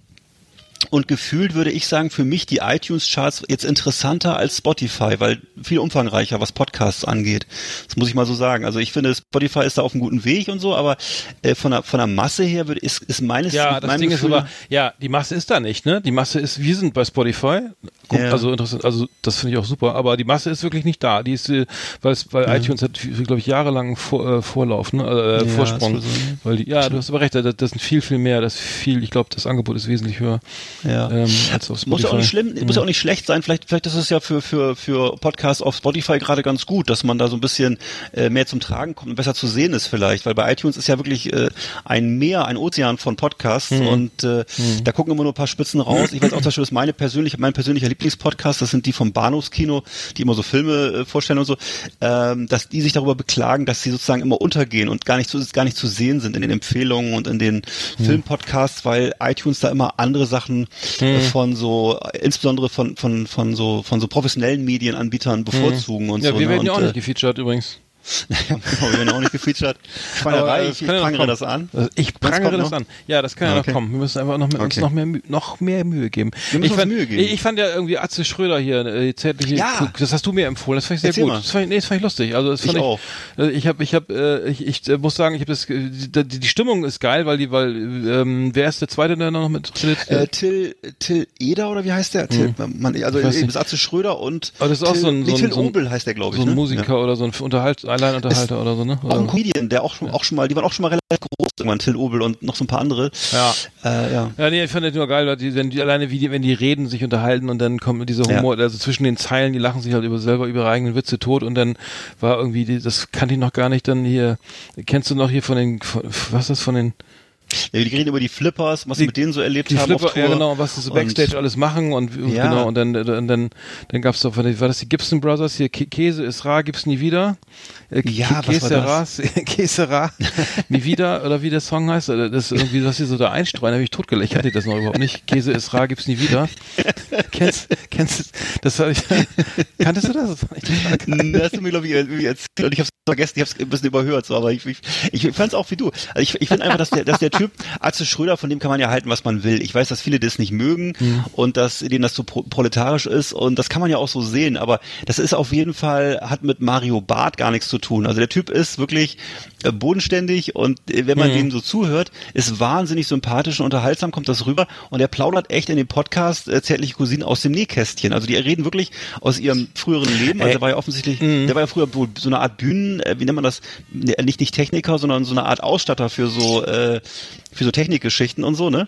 und gefühlt würde ich sagen, für mich die iTunes-Charts jetzt interessanter als Spotify, weil viel umfangreicher, was Podcasts angeht. Das muss ich mal so sagen. Also ich finde, Spotify ist da auf einem guten Weg und so, aber äh, von, der, von der Masse her würde, ist, ist meines Ja, das Ding Gefühl ist aber, ja, die Masse ist da nicht, ne? Die Masse ist, wir sind bei Spotify. Guck, Ja. Also interessant, also das finde ich auch super, aber die Masse ist wirklich nicht da. Die ist, äh, weil weil iTunes hat, glaube ich, jahrelang vor, äh, Vorlauf, ne? Äh, Ja, Vorsprung. Weil die, ja, du hast aber recht, das, das sind viel, viel mehr, das viel, ich glaube, das Angebot ist wesentlich höher Ja. ähm, als auf Spotify. Muss ja auch nicht schlimm, muss ja auch nicht schlecht sein. Vielleicht, vielleicht ist es ja für, für, für Podcasts auf Spotify gerade ganz gut, dass man da so ein bisschen äh, mehr zum Tragen kommt und besser zu sehen ist vielleicht, weil bei iTunes ist ja wirklich äh, ein Meer, ein Ozean von Podcasts und äh, da gucken immer nur ein paar Spitzen raus. Ich weiß auch, zum Beispiel, dass meine persönliche, mein persönlicher Lieblingspodcast, das sind die vom Bahnhofskino, die immer so Filme äh, vorstellen und so, ähm, dass die sich darüber beklagen, dass sie sozusagen immer untergehen und gar nicht zu, gar nicht zu sehen sind in den Empfehlungen und in den Filmpodcasts, weil iTunes da immer andere Sachen äh, von so, äh, insbesondere von, von, von so, von so professionellen Medienanbietern bevorzugen und Ja, so. wir ne? werden ja auch und, nicht gefeatured übrigens. Ja, genau, wir werden auch nicht gefeatured. Schweinerei, Aber, äh, ich, das prangere kommen. das an. Also Ich Das prangere das noch? an. Ja, das kann ja Okay. noch kommen. Wir müssen einfach noch mit uns Okay. noch mehr, noch mehr Mühe geben. Wir müssen ich, uns fand, Mühe geben. Ich, ich fand ja irgendwie Atze Schröder hier, äh, zärtliche, Ja. das hast du mir empfohlen. Das fand ich sehr Erzähl gut. mal. Das fand ich, nee, das fand ich lustig. Also das Ich fand ich, auch. äh, Ich habe, ich habe, äh, ich, ich äh, muss sagen, ich habe das, äh, die, die Stimmung ist geil, weil die, weil ähm, wer ist der Zweite, der noch mit tritt? Äh, Till, Till Eder oder wie heißt der? Till, man, also Ich eben. Atze Schröder und Aber das ist auch Till, so ein- nee, so ein- Till so ein- Obel heißt der, glaube ich. so ein ne? Musiker oder so ein Unterhalt, Alleinunterhalter oder so, ne? Ja. Auch ein Oder- Comedian, der auch schon, auch schon mal, die waren auch schon mal relativ groß, irgendwann Till Obel und noch so ein paar andere. Ja. Äh, ja. Ja, nee, ich fand das nur geil, weil die, wenn die alleine wie die, wenn die reden, sich unterhalten und dann kommt dieser Humor, also zwischen den Zeilen, die lachen sich halt über selber über ihre eigenen Witze tot und dann war irgendwie, die, das kannte ich noch gar nicht, dann hier, kennst du noch hier von den, von, was ist das von den, ja. Die reden über die Flippers, was sie mit denen so erlebt die haben Flipper, auf Tour. ja genau, was sie so Und- Backstage alles machen und Ja. genau, und dann, und dann, dann gab's doch, war das die Gibson Brothers hier, Kä- Käse ist rar, gibt's nie wieder. Äh, Ja, Kä- was war Käse rar, Käse rar, nie wieder, oder wie der Song heißt, das ist irgendwie, was sie so da einstreuen, habe ich totgelegt, hatte ich das noch überhaupt nicht. Käse ist rar, gibt's nie wieder. kennst, kennst, du- das hab ich, kanntest du das? Das. Das hast du mir, glaube ich, erzählt und ich habe es vergessen, ich habe es ein bisschen überhört, so, aber ich, ich, ich fand es auch wie du. Also ich, ich finde einfach, dass der, dass der Typ, Atze Schröder, von dem kann man ja halten, was man will. Ich weiß, dass viele das nicht mögen und dass denen das so pro proletarisch ist und das kann man ja auch so sehen, aber das ist auf jeden Fall, hat mit Mario Barth gar nichts zu tun. Also der Typ ist wirklich äh, bodenständig und äh, wenn man Mhm. dem so zuhört, ist wahnsinnig sympathisch und unterhaltsam, kommt das rüber und er plaudert echt in dem Podcast äh, Zärtliche Cousinen aus dem Nähkästchen. Also die reden wirklich aus ihrem früheren Leben. Also Äh, der war ja offensichtlich, mhm. der war ja früher so eine Art Bühnen, wie nennt man das? Ne, Nicht nicht Techniker, sondern so eine Art Ausstatter für so äh, für so Technikgeschichten und so, ne?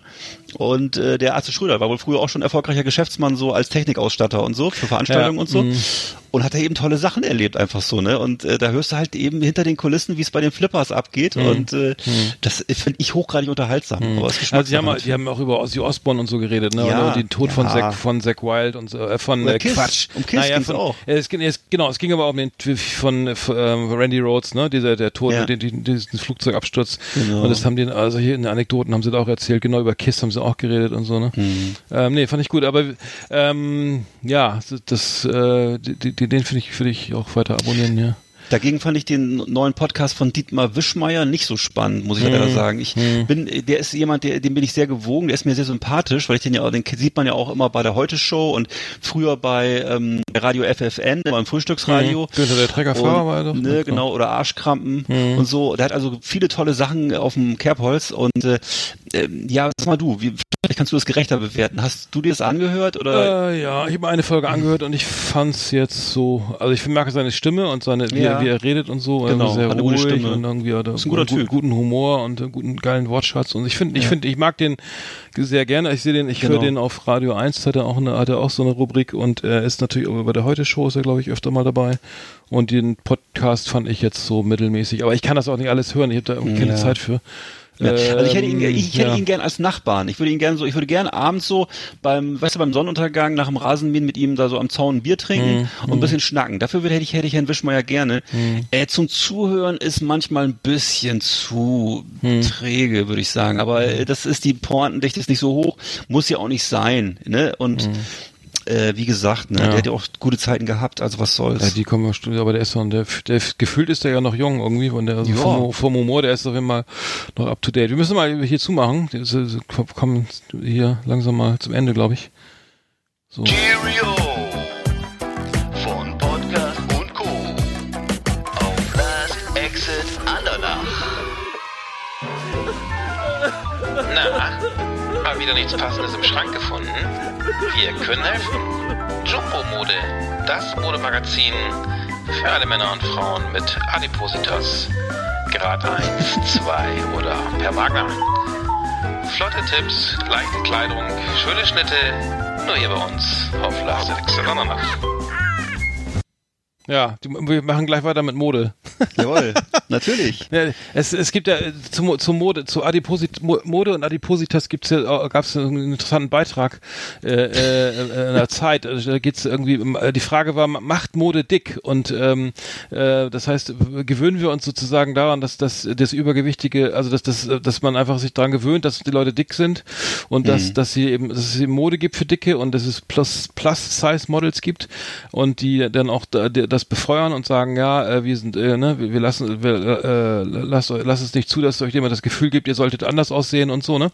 Und äh, der Arzt Schröder war wohl früher auch schon erfolgreicher Geschäftsmann so als Technikausstatter und so für Veranstaltungen Ja, und so. mhm. Und hat er eben tolle Sachen erlebt einfach so, ne? Und äh, da hörst du halt eben hinter den Kulissen, wie es bei den Flippers abgeht und äh, das finde ich hochgradig unterhaltsam. Aber es ist Also die haben, Geschmackssache. die haben auch über Ozzy Osbourne und so geredet, ne? Ja, und den Tod von ja. Zack von Zack Wild und so, äh, von Oder äh, Kiss. Quatsch. Um Kiss ging's von, auch. Äh, es, ging- es, genau, es ging aber um den von äh, von, ähm, Randy Rhodes, ne? Dieser der Tod, Ja. den, den, diesen Flugzeugabsturz. Genau. Und das haben die, also hier in den Anekdoten haben sie da auch erzählt, genau über Kiss haben sie auch geredet und so, ne? Mhm. Ähm, nee, fand ich gut, aber ähm, ja, das, äh, die, die, den finde ich, würde ich auch weiter abonnieren, ja. Dagegen fand ich den neuen Podcast von Dietmar Wischmeier nicht so spannend, muss ich leider sagen. Ich bin, der ist jemand, der, dem bin ich sehr gewogen, der ist mir sehr sympathisch, weil ich den ja, auch- den sieht man ja auch immer bei der Heute Show und früher bei ähm, Radio FFN, beim Frühstücksradio. Mhm. Günther, der Treckerfahrer war doch. Ne, genau, oder Arschkrampen und so. Der hat also viele tolle Sachen auf dem Kerbholz und äh, ähm, ja, sag mal du, wie, vielleicht kannst du das gerechter bewerten. Hast du dir das angehört oder? Äh, ja, ich habe eine Folge angehört und ich fand's jetzt so, also ich merke seine Stimme und seine, wie, Ja. wie er redet und so, Genau, sehr hat eine gute ruhig Stimme. und irgendwie hat er Ist ein guter gu- Typ. guten Humor und einen guten geilen Wortschatz und ich finde, ich finde, ich mag den sehr gerne. Ich sehe den, ich höre Genau. den auf Radio 1, hat er auch eine, hat er auch so eine Rubrik und er ist natürlich auch bei der Heute Show ist er glaube ich öfter mal dabei und den Podcast fand ich jetzt so mittelmäßig, aber ich kann das auch nicht alles hören, ich habe da irgendwie keine Ja. Zeit für. Ja, also ich hätte ihn, Ähm, ich hätte ja. ihn gern als Nachbarn. Ich würde ihn gern so, ich würde gern abends so beim, weißt du, beim Sonnenuntergang nach dem Rasenmähen mit ihm da so am Zaun ein Bier trinken Mhm, und ein bisschen schnacken. Dafür würde, hätte ich, hätte ich Herrn Wischmeier gerne. Mhm. Äh, zum Zuhören ist manchmal ein bisschen zu Mhm. träge, würde ich sagen. Aber äh, das ist die Pointendichte ist nicht so hoch, muss ja auch nicht sein, ne? Und äh, wie gesagt, ne. Ja. der hat ja auch gute Zeiten gehabt, also was soll's. Ja, die kommen ja, aber der ist noch, der, der, gefühlt ist der ja noch jung irgendwie, von der, also Ja. vom, vom Humor, der ist auf jeden Fall noch up to date. Wir müssen mal hier zumachen, wir kommen hier langsam mal zum Ende, glaube ich. So. Cheerio! Von Podcast und Co. Auf Last Exit Andernach. Na, mal wieder nichts Passendes im Schrank gefunden? Wir können helfen. Jumbo Mode, das Modemagazin für alle Männer und Frauen mit Adipositas. Grad 1, 2 oder per Wagner. Flotte Tipps, leichte Kleidung, schöne Schnitte, nur hier bei uns auf Last Exit Andernach. Ja, die, wir machen gleich weiter mit Mode. Jawohl, natürlich. Ja, es, es gibt ja äh, zum, zum Mode, zu Adiposit, Mo- Mode und Adipositas gibt's ja, äh, gab es einen interessanten Beitrag äh, äh, in der Zeit. Also Da geht's irgendwie, um, äh, die Frage war, macht Mode dick? Und ähm, äh, das heißt, gewöhnen wir uns sozusagen daran, dass das, das Übergewichtige, also dass, das, dass man einfach sich daran gewöhnt, dass die Leute dick sind und dass, dass sie eben, dass es eben Mode gibt für Dicke und dass es Plus, Plus-Size-Models gibt und die dann auch da, das befeuern und sagen, ja, wir sind, ne, wir, wir lassen, wir, äh, lasst, euch- lasst es nicht zu, dass euch jemand das Gefühl gibt, ihr solltet anders aussehen und so, ne?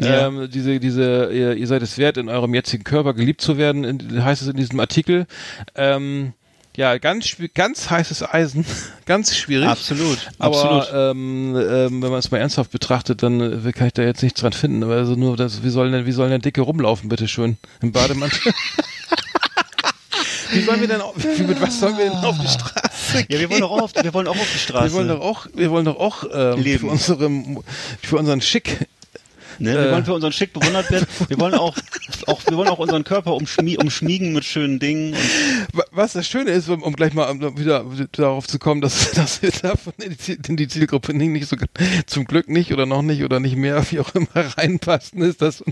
Ja. Ähm, diese, diese, ihr, ihr seid es wert, in eurem jetzigen Körper geliebt zu werden, in, heißt es in diesem Artikel. Ähm, ja, ganz, ganz heißes Eisen, ganz schwierig. Absolut, Aber absolut. ähm, ähm, wenn man es mal ernsthaft betrachtet, dann äh, kann ich da jetzt nichts dran finden. Aber Also nur, das, wie sollen denn, wie sollen denn Dicke rumlaufen, bitteschön, im Bademantel? wie sollen wir denn, auf, mit was sollen wir denn auf die Straße Ja, wir wollen auch auf, wir wollen auch auf die Straße. wir wollen doch auch, wir wollen doch auch ähm, Leben. für, unsere, für unseren Schick Ne? Wir Äh. wollen für unseren Schick bewundert werden. Wir wollen auch, auch, wir wollen auch unseren Körper umschmie umschmiegen mit schönen Dingen. Was das Schöne ist, um, um gleich mal um wieder darauf zu kommen, dass, dass wir davon in die, in die Zielgruppe nicht, nicht so, zum Glück nicht oder noch nicht oder nicht mehr, wie auch immer reinpassen, ist, dass,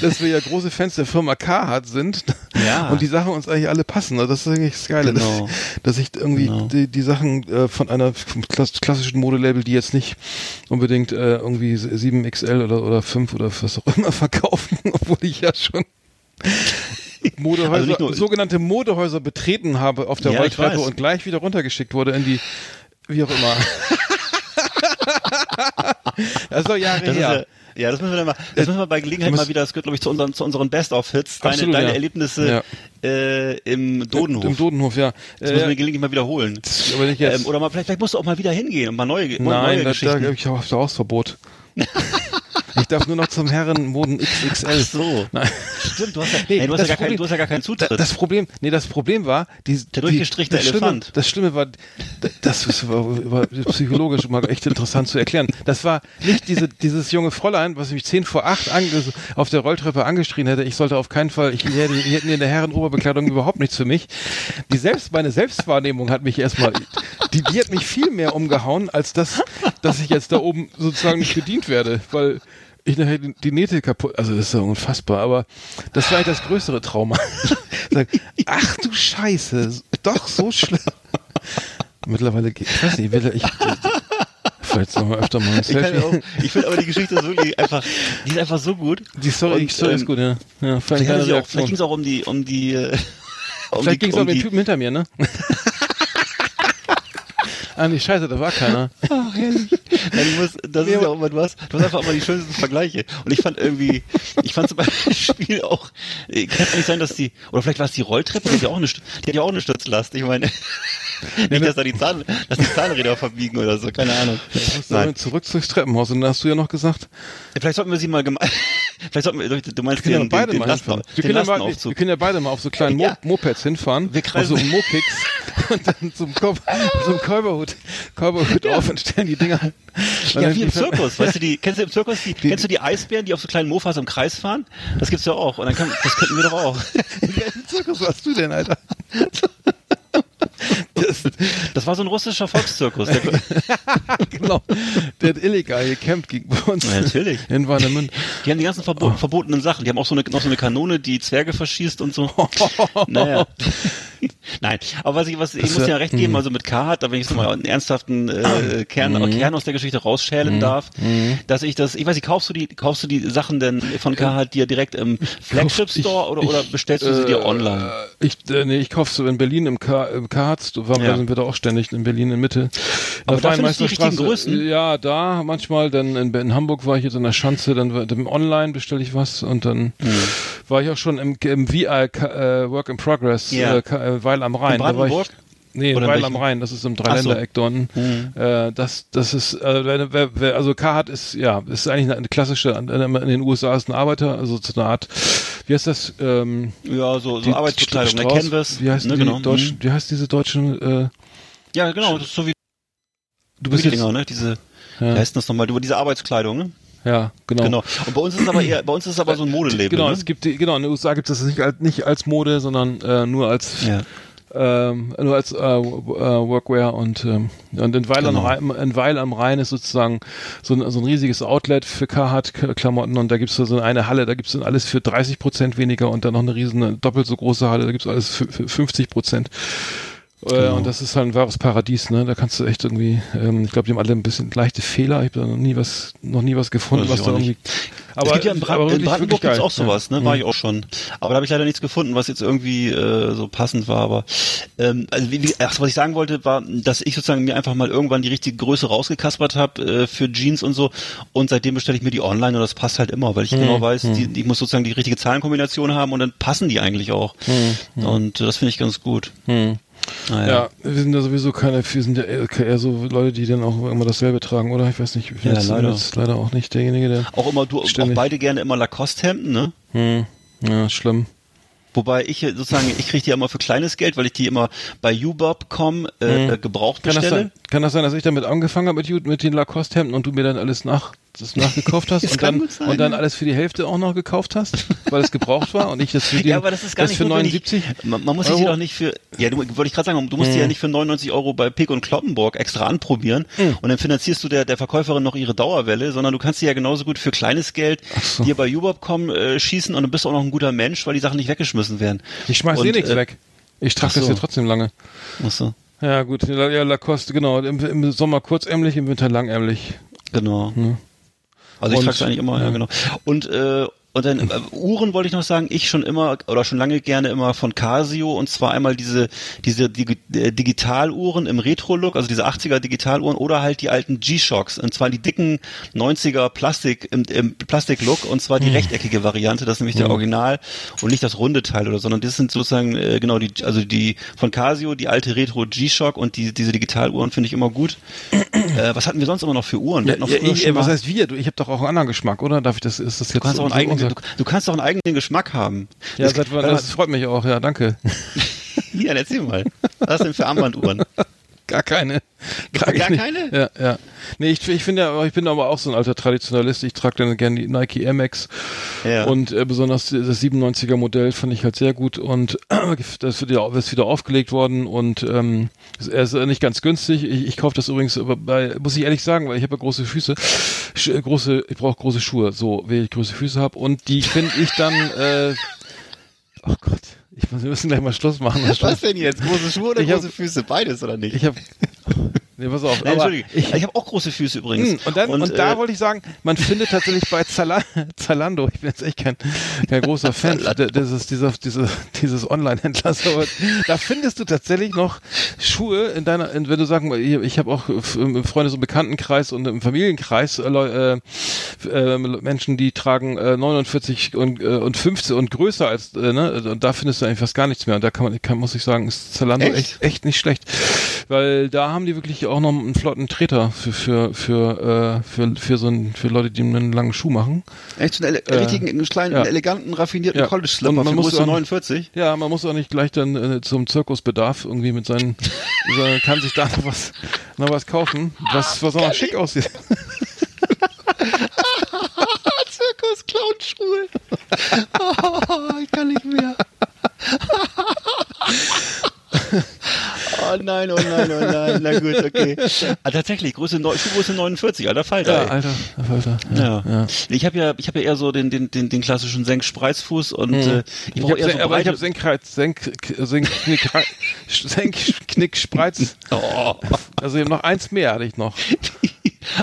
dass wir ja große Fans der Firma Carhartt sind Ja. und die Sachen uns eigentlich alle passen. Also Das ist eigentlich das Geile, Genau. dass, dass ich irgendwie Genau. die, die Sachen äh, von einer klassischen Modelabel, die jetzt nicht unbedingt äh, irgendwie 7XL oder, oder 5 oder was auch immer verkaufen, obwohl ich ja schon Modehäuser, Also sogenannte Modehäuser betreten habe auf der Ja, Rolltreppe und gleich wieder runtergeschickt wurde in die, wie auch immer. das ist doch Jahre Das ist her. Ja, das müssen wir dann mal, das müssen wir bei Gelegenheit mal wieder, das gehört glaube ich zu unseren, zu unseren Best-of-Hits, deine, Absolut, deine ja. Erlebnisse äh, im Dodenhof. Im Dodenhof, ja. das müssen wir Äh, gelegentlich mal wiederholen. aber nicht jetzt. Ähm, oder mal, vielleicht, vielleicht musst du auch mal wieder hingehen und mal neue, neue Nein, da, da Geschichten. habe ich auch auf Hausverbot. ich darf nur noch zum Herrenmoden XXL. Ach so. Nein. Stimmt, du hast ja, Nee, du hast ja gar keinen, Problem- du hast ja gar keinen Da- Zutritt. Das Problem, nee, das Problem war, die, Der durchgestrichene die, das Schlimme, Elefant. Das Schlimme war, das ist war, war psychologisch mal echt interessant zu erklären. Das war nicht diese, dieses junge Fräulein, was mich zehn vor acht ange, auf der Rolltreppe angeschrien hätte. Ich sollte auf keinen Fall, ich hätte, die hätten in der Herrenoberbekleidung überhaupt nichts für mich. Die selbst, meine Selbstwahrnehmung hat mich erstmal, die, die hat mich viel mehr umgehauen, als das, dass ich jetzt da oben sozusagen nicht bedient werde, weil ich nachher die, die Nähte kaputt, also das ist ja unfassbar, aber das war eigentlich das größere Trauma. Ach du Scheiße, doch so schlimm. Mittlerweile geht, ich weiß nicht, will ich, vielleicht sollen wir öfter mal ein ich Selfie. auch, ich finde aber die Geschichte so wirklich einfach, die ist einfach so gut. Die Story, die Und, Story ist ähm, gut, ja. ja vielleicht ging es auch um die, um die, äh, um Vielleicht ging es auch um um den Typen hinter mir, ne? Ah, nee, scheiße, da war keiner. Ach, herrlich. Nein, ich muss, das ist ja auch immer, du hast, du hast einfach immer die schönsten Vergleiche. Und ich fand irgendwie, ich fand zum Beispiel auch, äh, kann es nicht sein, dass die, oder vielleicht war es die Rolltreppe, die hat ja auch eine, Stü- die hat ja auch eine Stützlast. Ich meine, nicht, dass da die Zahn, dass die Zahnräder verbiegen oder so, keine Ahnung. Nein. Nein. Zurück durchs Treppenhaus und dann hast du ja noch gesagt, Vielleicht sollten wir sie mal geme vielleicht sollten wir, du meinst wir können den, ja beide den, den, mal Lasten. Wir können, ja mal, wir können ja beide mal auf so kleinen Mo Ja. Mopeds hinfahren, Wir auf so Mopeds und dann zum, Kopf, zum Kolberhut, Kolberhut auf und stellen die Dinger. Ja, wie im die- Zirkus, weißt du, die, kennst du im Zirkus, die, kennst du die Eisbären, die auf so kleinen Mofas im Kreis fahren? Das gibt's ja auch. Und dann kann, das könnten wir doch auch. In welchem Zirkus warst du denn, Alter? Das, Das war so ein russischer Volkszirkus. Der, genau. Der hat illegal gecampt gegen uns. Ja, natürlich. In Warnemünde. Die haben die ganzen verbo verbotenen Sachen. Die haben auch so eine, noch so eine Kanone, die Zwerge verschießt und so. naja. Nein, aber was ich, was, ich Das muss ja recht geben, also mit Carhartt, da wenn ich jetzt mal einen ernsthaften äh, Kern, Kern aus der Geschichte rausschälen darf, dass ich das, ich weiß nicht, kaufst du die, kaufst du die Sachen denn von Carhartt dir direkt im Flagship Ich- Store oder, oder ich, bestellst du sie dir äh, online? Ich, äh, nee, ich kauf's so in Berlin im, K im Karz, da waren Ja. sind wir da auch ständig in Berlin in Mitte. In Aber da findest du die richtigen Größen? Ja, da manchmal, dann in, in Hamburg war ich jetzt in der Schanze, dann, dann online bestelle ich was und dann Hm. war ich auch schon im, im VR äh, Work in Progress, Ja. äh, äh, Weil am Rhein. In Brandenburg? Nee, Oder Weil am? Rhein, das ist im so. Dreiländereck unten. Mhm. Äh, das, das ist, wer, wer, wer, also Carhartt ist, ja, ist eigentlich eine, eine klassische, in den USA ist ein Arbeiter, also so eine Art, wie heißt das, ähm, Ja, so, so die Arbeitsbekleidung, ne? Strauß- Canvas. Wie heißt ne, die genau. Deutsch, Mhm. wie heißt diese deutschen, äh, Ja, genau, das ist so wie du bist jetzt, Dinger, ne? Diese, Ja. wie heißt das nochmal? Über diese Arbeitskleidung, ne? ja, genau. Genau. Und bei uns ist es aber eher, bei uns ist es aber so ein Modelabel. Genau, ne? es gibt genau, in den USA gibt es das nicht als, nicht als Mode, sondern äh, nur als ja. Ähm, nur als äh, äh, Workwear und ähm, und in Weil, Genau. am Rhein, in Weil am Rhein ist sozusagen so ein, so ein riesiges Outlet für Carhartt-Klamotten und da gibt's so eine Halle, da gibt's dann alles für 30 Prozent weniger und dann noch eine riesen, doppelt so große Halle, da gibt's alles für, für 50 Prozent. Äh, Genau. Und das ist halt ein wahres Paradies, ne? Da kannst du echt irgendwie, ähm, ich glaube, die haben alle ein bisschen leichte Fehler. Ich habe da noch nie was, noch nie was gefunden, was da irgendwie. Aber, es gibt ja in, Brand, aber in Brandenburg gibt's auch sowas, ne? War ich auch schon. Aber da habe ich leider nichts gefunden, was jetzt irgendwie äh, so passend war. Aber ähm, also wie, wie, ach, was ich sagen wollte, war, dass ich sozusagen mir einfach mal irgendwann die richtige Größe rausgekaspert habe äh, für Jeans und so. Und seitdem bestelle ich mir die online und das passt halt immer, weil ich genau weiß, die, ich muss sozusagen die richtige Zahlenkombination haben und dann passen die eigentlich auch. Und äh, das finde ich ganz gut. Hm. Naja. Ja, wir sind ja sowieso keine, wir sind ja eher, so Leute, die dann auch immer dasselbe tragen, oder? Ich weiß nicht, ich bin Ja, jetzt, leider. jetzt leider auch nicht derjenige, der. Auch immer du, auch Ständig. beide gerne immer Lacoste-Hemden, ne? Hm, ja, schlimm. Wobei ich äh, sozusagen, ich kriege die immer für kleines Geld, weil ich die immer bei Ubob.com äh, gebraucht Kann das, bestelle. sein, kann das sein, dass ich damit angefangen habe mit, mit den Lacoste-Hemden und du mir dann alles nach, das nachgekauft hast Das und dann, gut sein, und dann ja. alles für die Hälfte auch noch gekauft hast, weil es gebraucht war und ich das für den, Ja, aber das ist gar das nicht für notwendig. 79 Man, man muss sich Euro? die doch nicht für, ja, du wollte ich gerade sagen, du musst die ja nicht für 99 Euro bei Pick und Kloppenburg extra anprobieren und dann finanzierst du der, der Verkäuferin noch ihre Dauerwelle, sondern du kannst die ja genauso gut für kleines Geld so. dir bei Ubob.com äh, schießen und du bist auch noch ein guter Mensch, weil die Sachen nicht weggeschmissen werden. Ich schmeiß eh Und, nichts äh, weg. Ich trage so. das ja trotzdem lange. Ach so, Ja, gut, ja, ja, Lacoste, genau. Im, Im Sommer kurzärmlich, im Winter langärmlich. genau. Hm. Also ich trage eigentlich immer, ja, ja. genau. Und äh, Und dann äh, Uhren wollte ich noch sagen, ich schon immer oder schon lange gerne immer von Casio und zwar einmal diese diese Digi äh, Digitaluhren im Retro-Look, also diese 80er Digitaluhren oder halt die alten G-Shocks und zwar die dicken 90er Plastik im, im Plastik-Look und zwar die rechteckige Variante, das ist nämlich der Original und nicht das runde Teil oder sondern das sind sozusagen äh, genau die also die von Casio die alte Retro G-Shock und die diese Digitaluhren finde ich immer gut. äh, was hatten wir sonst immer noch für Uhren? Ja, früher ich, was heißt wir? Du, ich habe doch auch einen anderen Geschmack, oder? Darf ich das? Ist das jetzt Du kannst, so- auch einen eigenen, du, du kannst auch einen eigenen Geschmack haben. Ja, Das- seit das freut mich auch. Ja, danke. ja, erzähl mal. Was ist denn für Armbanduhren? Gar keine. Gar nicht. keine? Ja, ja. Nee, ich, ich finde ja, ich bin aber auch so ein alter Traditionalist. Ich trage dann gerne die Nike Air Max. Ja. Und äh, besonders das 97er Modell fand ich halt sehr gut und das wird ja ist wieder aufgelegt worden und ähm, er ist äh, nicht ganz günstig. Ich, ich kaufe das übrigens bei, muss ich ehrlich sagen, weil ich habe ja große Füße, Sch äh, große, ich brauche große Schuhe, so, wenn ich große Füße habe und die finde ich dann, äh, oh Gott, ich muss, wir müssen gleich mal Schluss machen. Was denn jetzt? Große Schuhe oder Ich hab- große Füße? Beides oder nicht? Ich habe, nee, pass auf, Nein, Entschuldige. ich, Ich, habe auch große Füße übrigens. Hm, Und, dann, und, da äh, wollte ich sagen, man findet tatsächlich bei Zala Zalando, ich bin jetzt echt kein, kein großer Fan dieses, dieser, diese, dieses Online-Händlers, aber da findest du tatsächlich noch Schuhe in deiner, in, wenn du sagen, ich, ich habe auch im Freundes- und Bekanntenkreis und im Familienkreis äh, äh, äh, Menschen, die tragen äh, 49 und, äh, und 15 und größer als, äh, ne, und da findest du eigentlich fast gar nichts mehr. Und da kann man, kann, muss ich sagen, ist Zalando Echt? echt, echt nicht schlecht. Weil da haben die wirklich auch noch einen flotten Treter für, für, für, äh, für, für so ein, für Leute, die einen langen Schuh machen. Echt so einen ele richtigen, einen kleinen, ja. eleganten, raffinierten Ja. College-Slipper Und man muss Größe auch- 49. Ja, man muss auch nicht gleich dann äh, zum Zirkusbedarf irgendwie mit seinen, sondern kann sich da noch was, noch was kaufen, was, was auch noch schick aussieht. Zirkus Clown-Schuhe. Oh, ich kann nicht mehr. Oh nein, oh nein, oh nein. Na gut, okay. Ah, tatsächlich, Größe, Schuhgröße 49, alter Falter. Ja, ey. Alter, Alter. Ja. ja. Ich habe ja, ich habe ja eher so den, den, den, den klassischen Senk-Spreizfuß und äh, ich brauche eher so aber ich habe Senkreiz, Senk, Senk, Knick, Senk, Knick, Spreiz. oh. Also eben noch eins mehr hatte ich noch.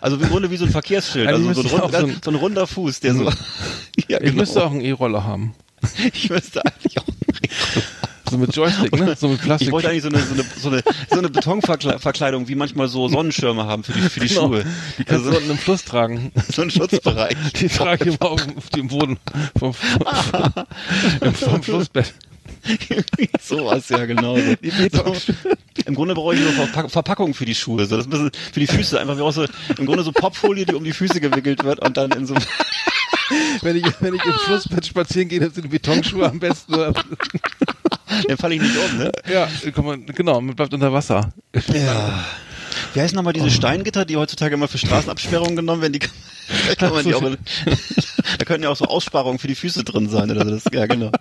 Also im Grunde wie so ein Verkehrsschild, Eigentlich also so ein, müsste ich rund, auch so ein- so ein runder Fuß, der so. ja, Ich müsste auch einen E-Roller haben. ich müsste eigentlich auch. So mit Joystick, ne? So mit Plastik. Ich wollte eigentlich so eine, so eine, so eine, so eine Betonverkleidung, wie manchmal so Sonnenschirme haben für die, für die Genau. Schuhe. Die kannst du Also, unten im Fluss tragen. so ein Schutzbereich. Die trage ich immer auf, auf dem Boden vom, vom, vom Flussbett. Sowas, ja, genau. So. Im Grunde brauche ich nur Verpack Verpackung für die Schuhe. So, das ist ein bisschen für die Füße. Einfach wie auch so, im Grunde so Popfolie, die um die Füße gewickelt wird und dann in so Wenn ich, wenn ich im Flussbett spazieren gehe, dann sind die Betonschuhe am besten. Dann falle ich nicht um, ne? Ja, komm mal, genau, man bleibt unter Wasser. Ja. Wie heißen nochmal diese Steingitter, die heutzutage immer für Straßenabsperrungen genommen werden? Die kann, da, kann man die auch, da können ja auch so Aussparungen für die Füße drin sein. Oder so. das, ja, genau.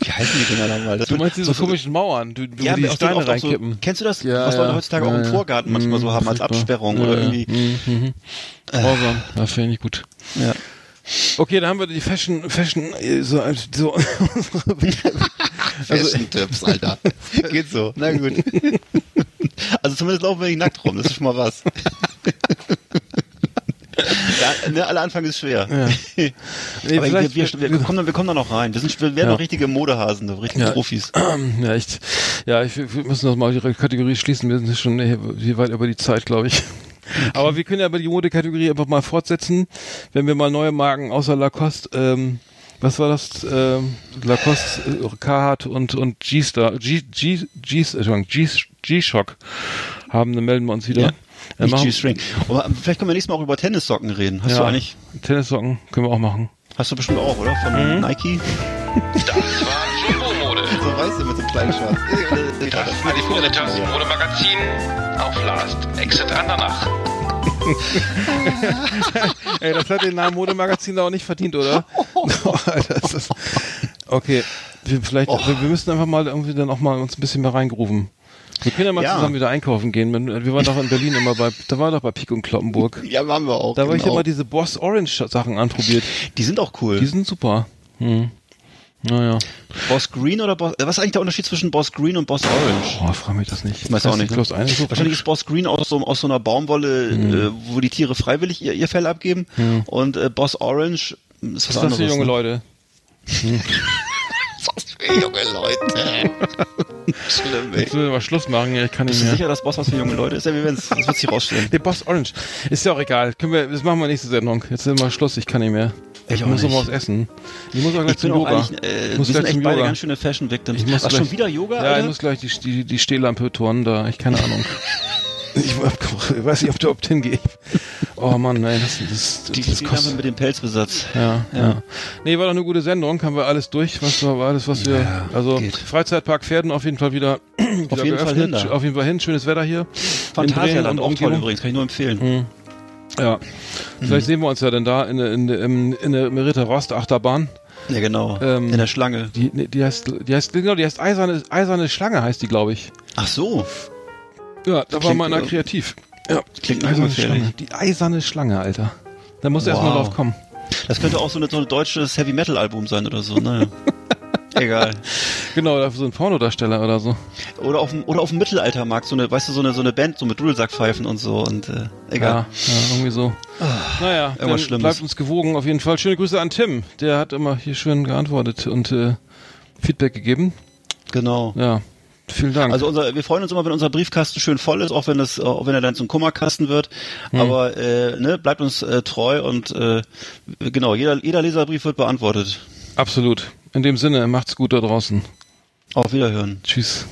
Wie heißen die Dinger nochmal? Das Du meinst diese so- komischen Mauern, du, wo ja, die auch Steine auch- auch so, reinkippen. Kennst du das, Ja, was ja. Leute heutzutage auch Ja, im ja. Vorgarten manchmal so haben als furchtbar. Absperrung Ja, oder irgendwie? Mhm, mhm. Grausam, das finde ich gut. Ja. Okay, dann haben wir die Fashion, Fashion, äh, so, so also, Fashion-Tipps, Alter. Geht so. Na gut. Also zumindest laufen wir nicht nackt rum, das ist schon mal was. Ja, ne, aller Anfang ist schwer. Ja. Nee, Aber wir, wir, wir, kommen, dann- wir kommen da noch rein. Wir, sind, wir werden Ja. noch richtige Modehasen, richtige Ja. Profis. Ja, echt. Ja, ich, wir müssen das mal die Kategorie schließen. Wir sind schon hier weit über die Zeit, glaube ich. Aber wir können ja über die Modekategorie einfach mal fortsetzen, wenn wir mal neue Marken außer Lacoste, ähm, was war das? Ähm, Lacoste, äh, Carhartt und, und G-Star, G, G, G, Entschuldigung, G, G-Shock haben, dann melden wir uns wieder. Ja. Äh, G-String. Aber vielleicht können wir nächstes Mal auch über Tennissocken reden. Hast ja, du eigentlich, Tennissocken können wir auch machen. hast du bestimmt auch, oder? Von Mhm. Nike? Das war. So weißt du, mit einem kleinen Schwarz. Das Adipositas Modemagazin auf Last Exit Andernach. Ey, das hat den Namen Modemagazin da auch nicht verdient, oder? Oh, Alter, das ist, okay, wir, vielleicht, Oh. wir, wir müssen einfach mal irgendwie dann auch mal uns ein bisschen mehr reingerufen. Wir können ja mal Ja. zusammen wieder einkaufen gehen. Wir waren doch in Berlin immer bei, da war doch bei Pik und Kloppenburg. Ja, waren wir auch. Da habe ich genau. immer diese Boss Orange Sachen anprobiert. Die sind auch cool. Die sind super. Hm. Naja. Boss Green oder Boss, was ist eigentlich der Unterschied zwischen Boss Green und Boss Orange? Boah, frag mich das nicht. Ich weiß auch nicht. Bloß eine so Wahrscheinlich ist Boss Green aus so, aus so einer Baumwolle, Hm. äh, wo die Tiere freiwillig ihr, ihr Fell abgeben. Und äh, Boss Orange ist was Was ist das anderes. für junge ne? Leute? Für junge Leute. Schlimm, ey. Jetzt müssen wir mal Schluss machen, ich kann nicht Bist du mehr. sicher, dass Boss was für junge Leute ist? Ja, wir werden's. Das wird sich rausstellen. Der Boss Orange. Ist ja auch egal. Können wir, das machen wir nächste Sendung. Jetzt sind wir Schluss, ich kann nicht mehr. Ich Ich muss noch nicht. was essen. Ich muss auch gleich Ich zum Yoga. äh, Ich muss wir sind gleich echt beide Yoga. ganz schöne Fashion Victims. Ich muss gleich- schon wieder Yoga, Ja, Alter? ich muss gleich die, die, die Stehlampe turnen da. Ich keine Ahnung. Ich, ich weiß nicht, ob der überhaupt hingeht. Oh Mann, ey, das, das, die das, das Stehlampe kostet. mit dem Pelzbesatz. Ja, ja, Ja. Nee, war doch eine gute Sendung. Haben wir alles durch. Was war alles, was wir. Ja, also geht. Freizeitpark Pferden auf jeden Fall wieder. wieder Auf jeden Fall hin da. Auf jeden Fall hin. Schönes Wetter hier. Phantasialand, auch toll übrigens, kann ich nur empfehlen. Ja. Vielleicht sehen wir uns ja dann da in, der- in, der- im- in der Merita Rost Achterbahn. Ja, genau. Ähm, In der Schlange. Die, die heißt, die heißt, genau, die heißt eiserne, eiserne Schlange heißt die, glaube ich. Ach so. Ja, da war mal einer kreativ. Ja, klingt eiserne ungefährlich. Schlange. Die eiserne Schlange, Alter. Da muss erst mal Wow. drauf kommen. Das könnte auch so, eine, so ein deutsches Heavy Metal Album sein oder so. Naja. Egal. Genau, so ein Pornodarsteller oder so. Oder auf dem, oder auf dem Mittelaltermarkt, so eine, weißt du, so eine, so eine Band, so mit Dudelsackpfeifen und so und, äh, Ja, egal. ja irgendwie so. naja, irgendwas Schlimmes. bleibt uns gewogen auf jeden Fall. Schöne Grüße an Tim. Der hat immer hier schön geantwortet und äh, Feedback gegeben. Genau. Ja, vielen Dank. Also unser, wir freuen uns immer, wenn unser Briefkasten schön voll ist, auch wenn es, auch wenn er dann zum Kummerkasten wird. Hm. Aber äh, ne, bleibt uns äh, treu und äh, genau, jeder, jeder Leserbrief wird beantwortet. Absolut. In dem Sinne, macht's gut da draußen. Auf Wiederhören. Tschüss.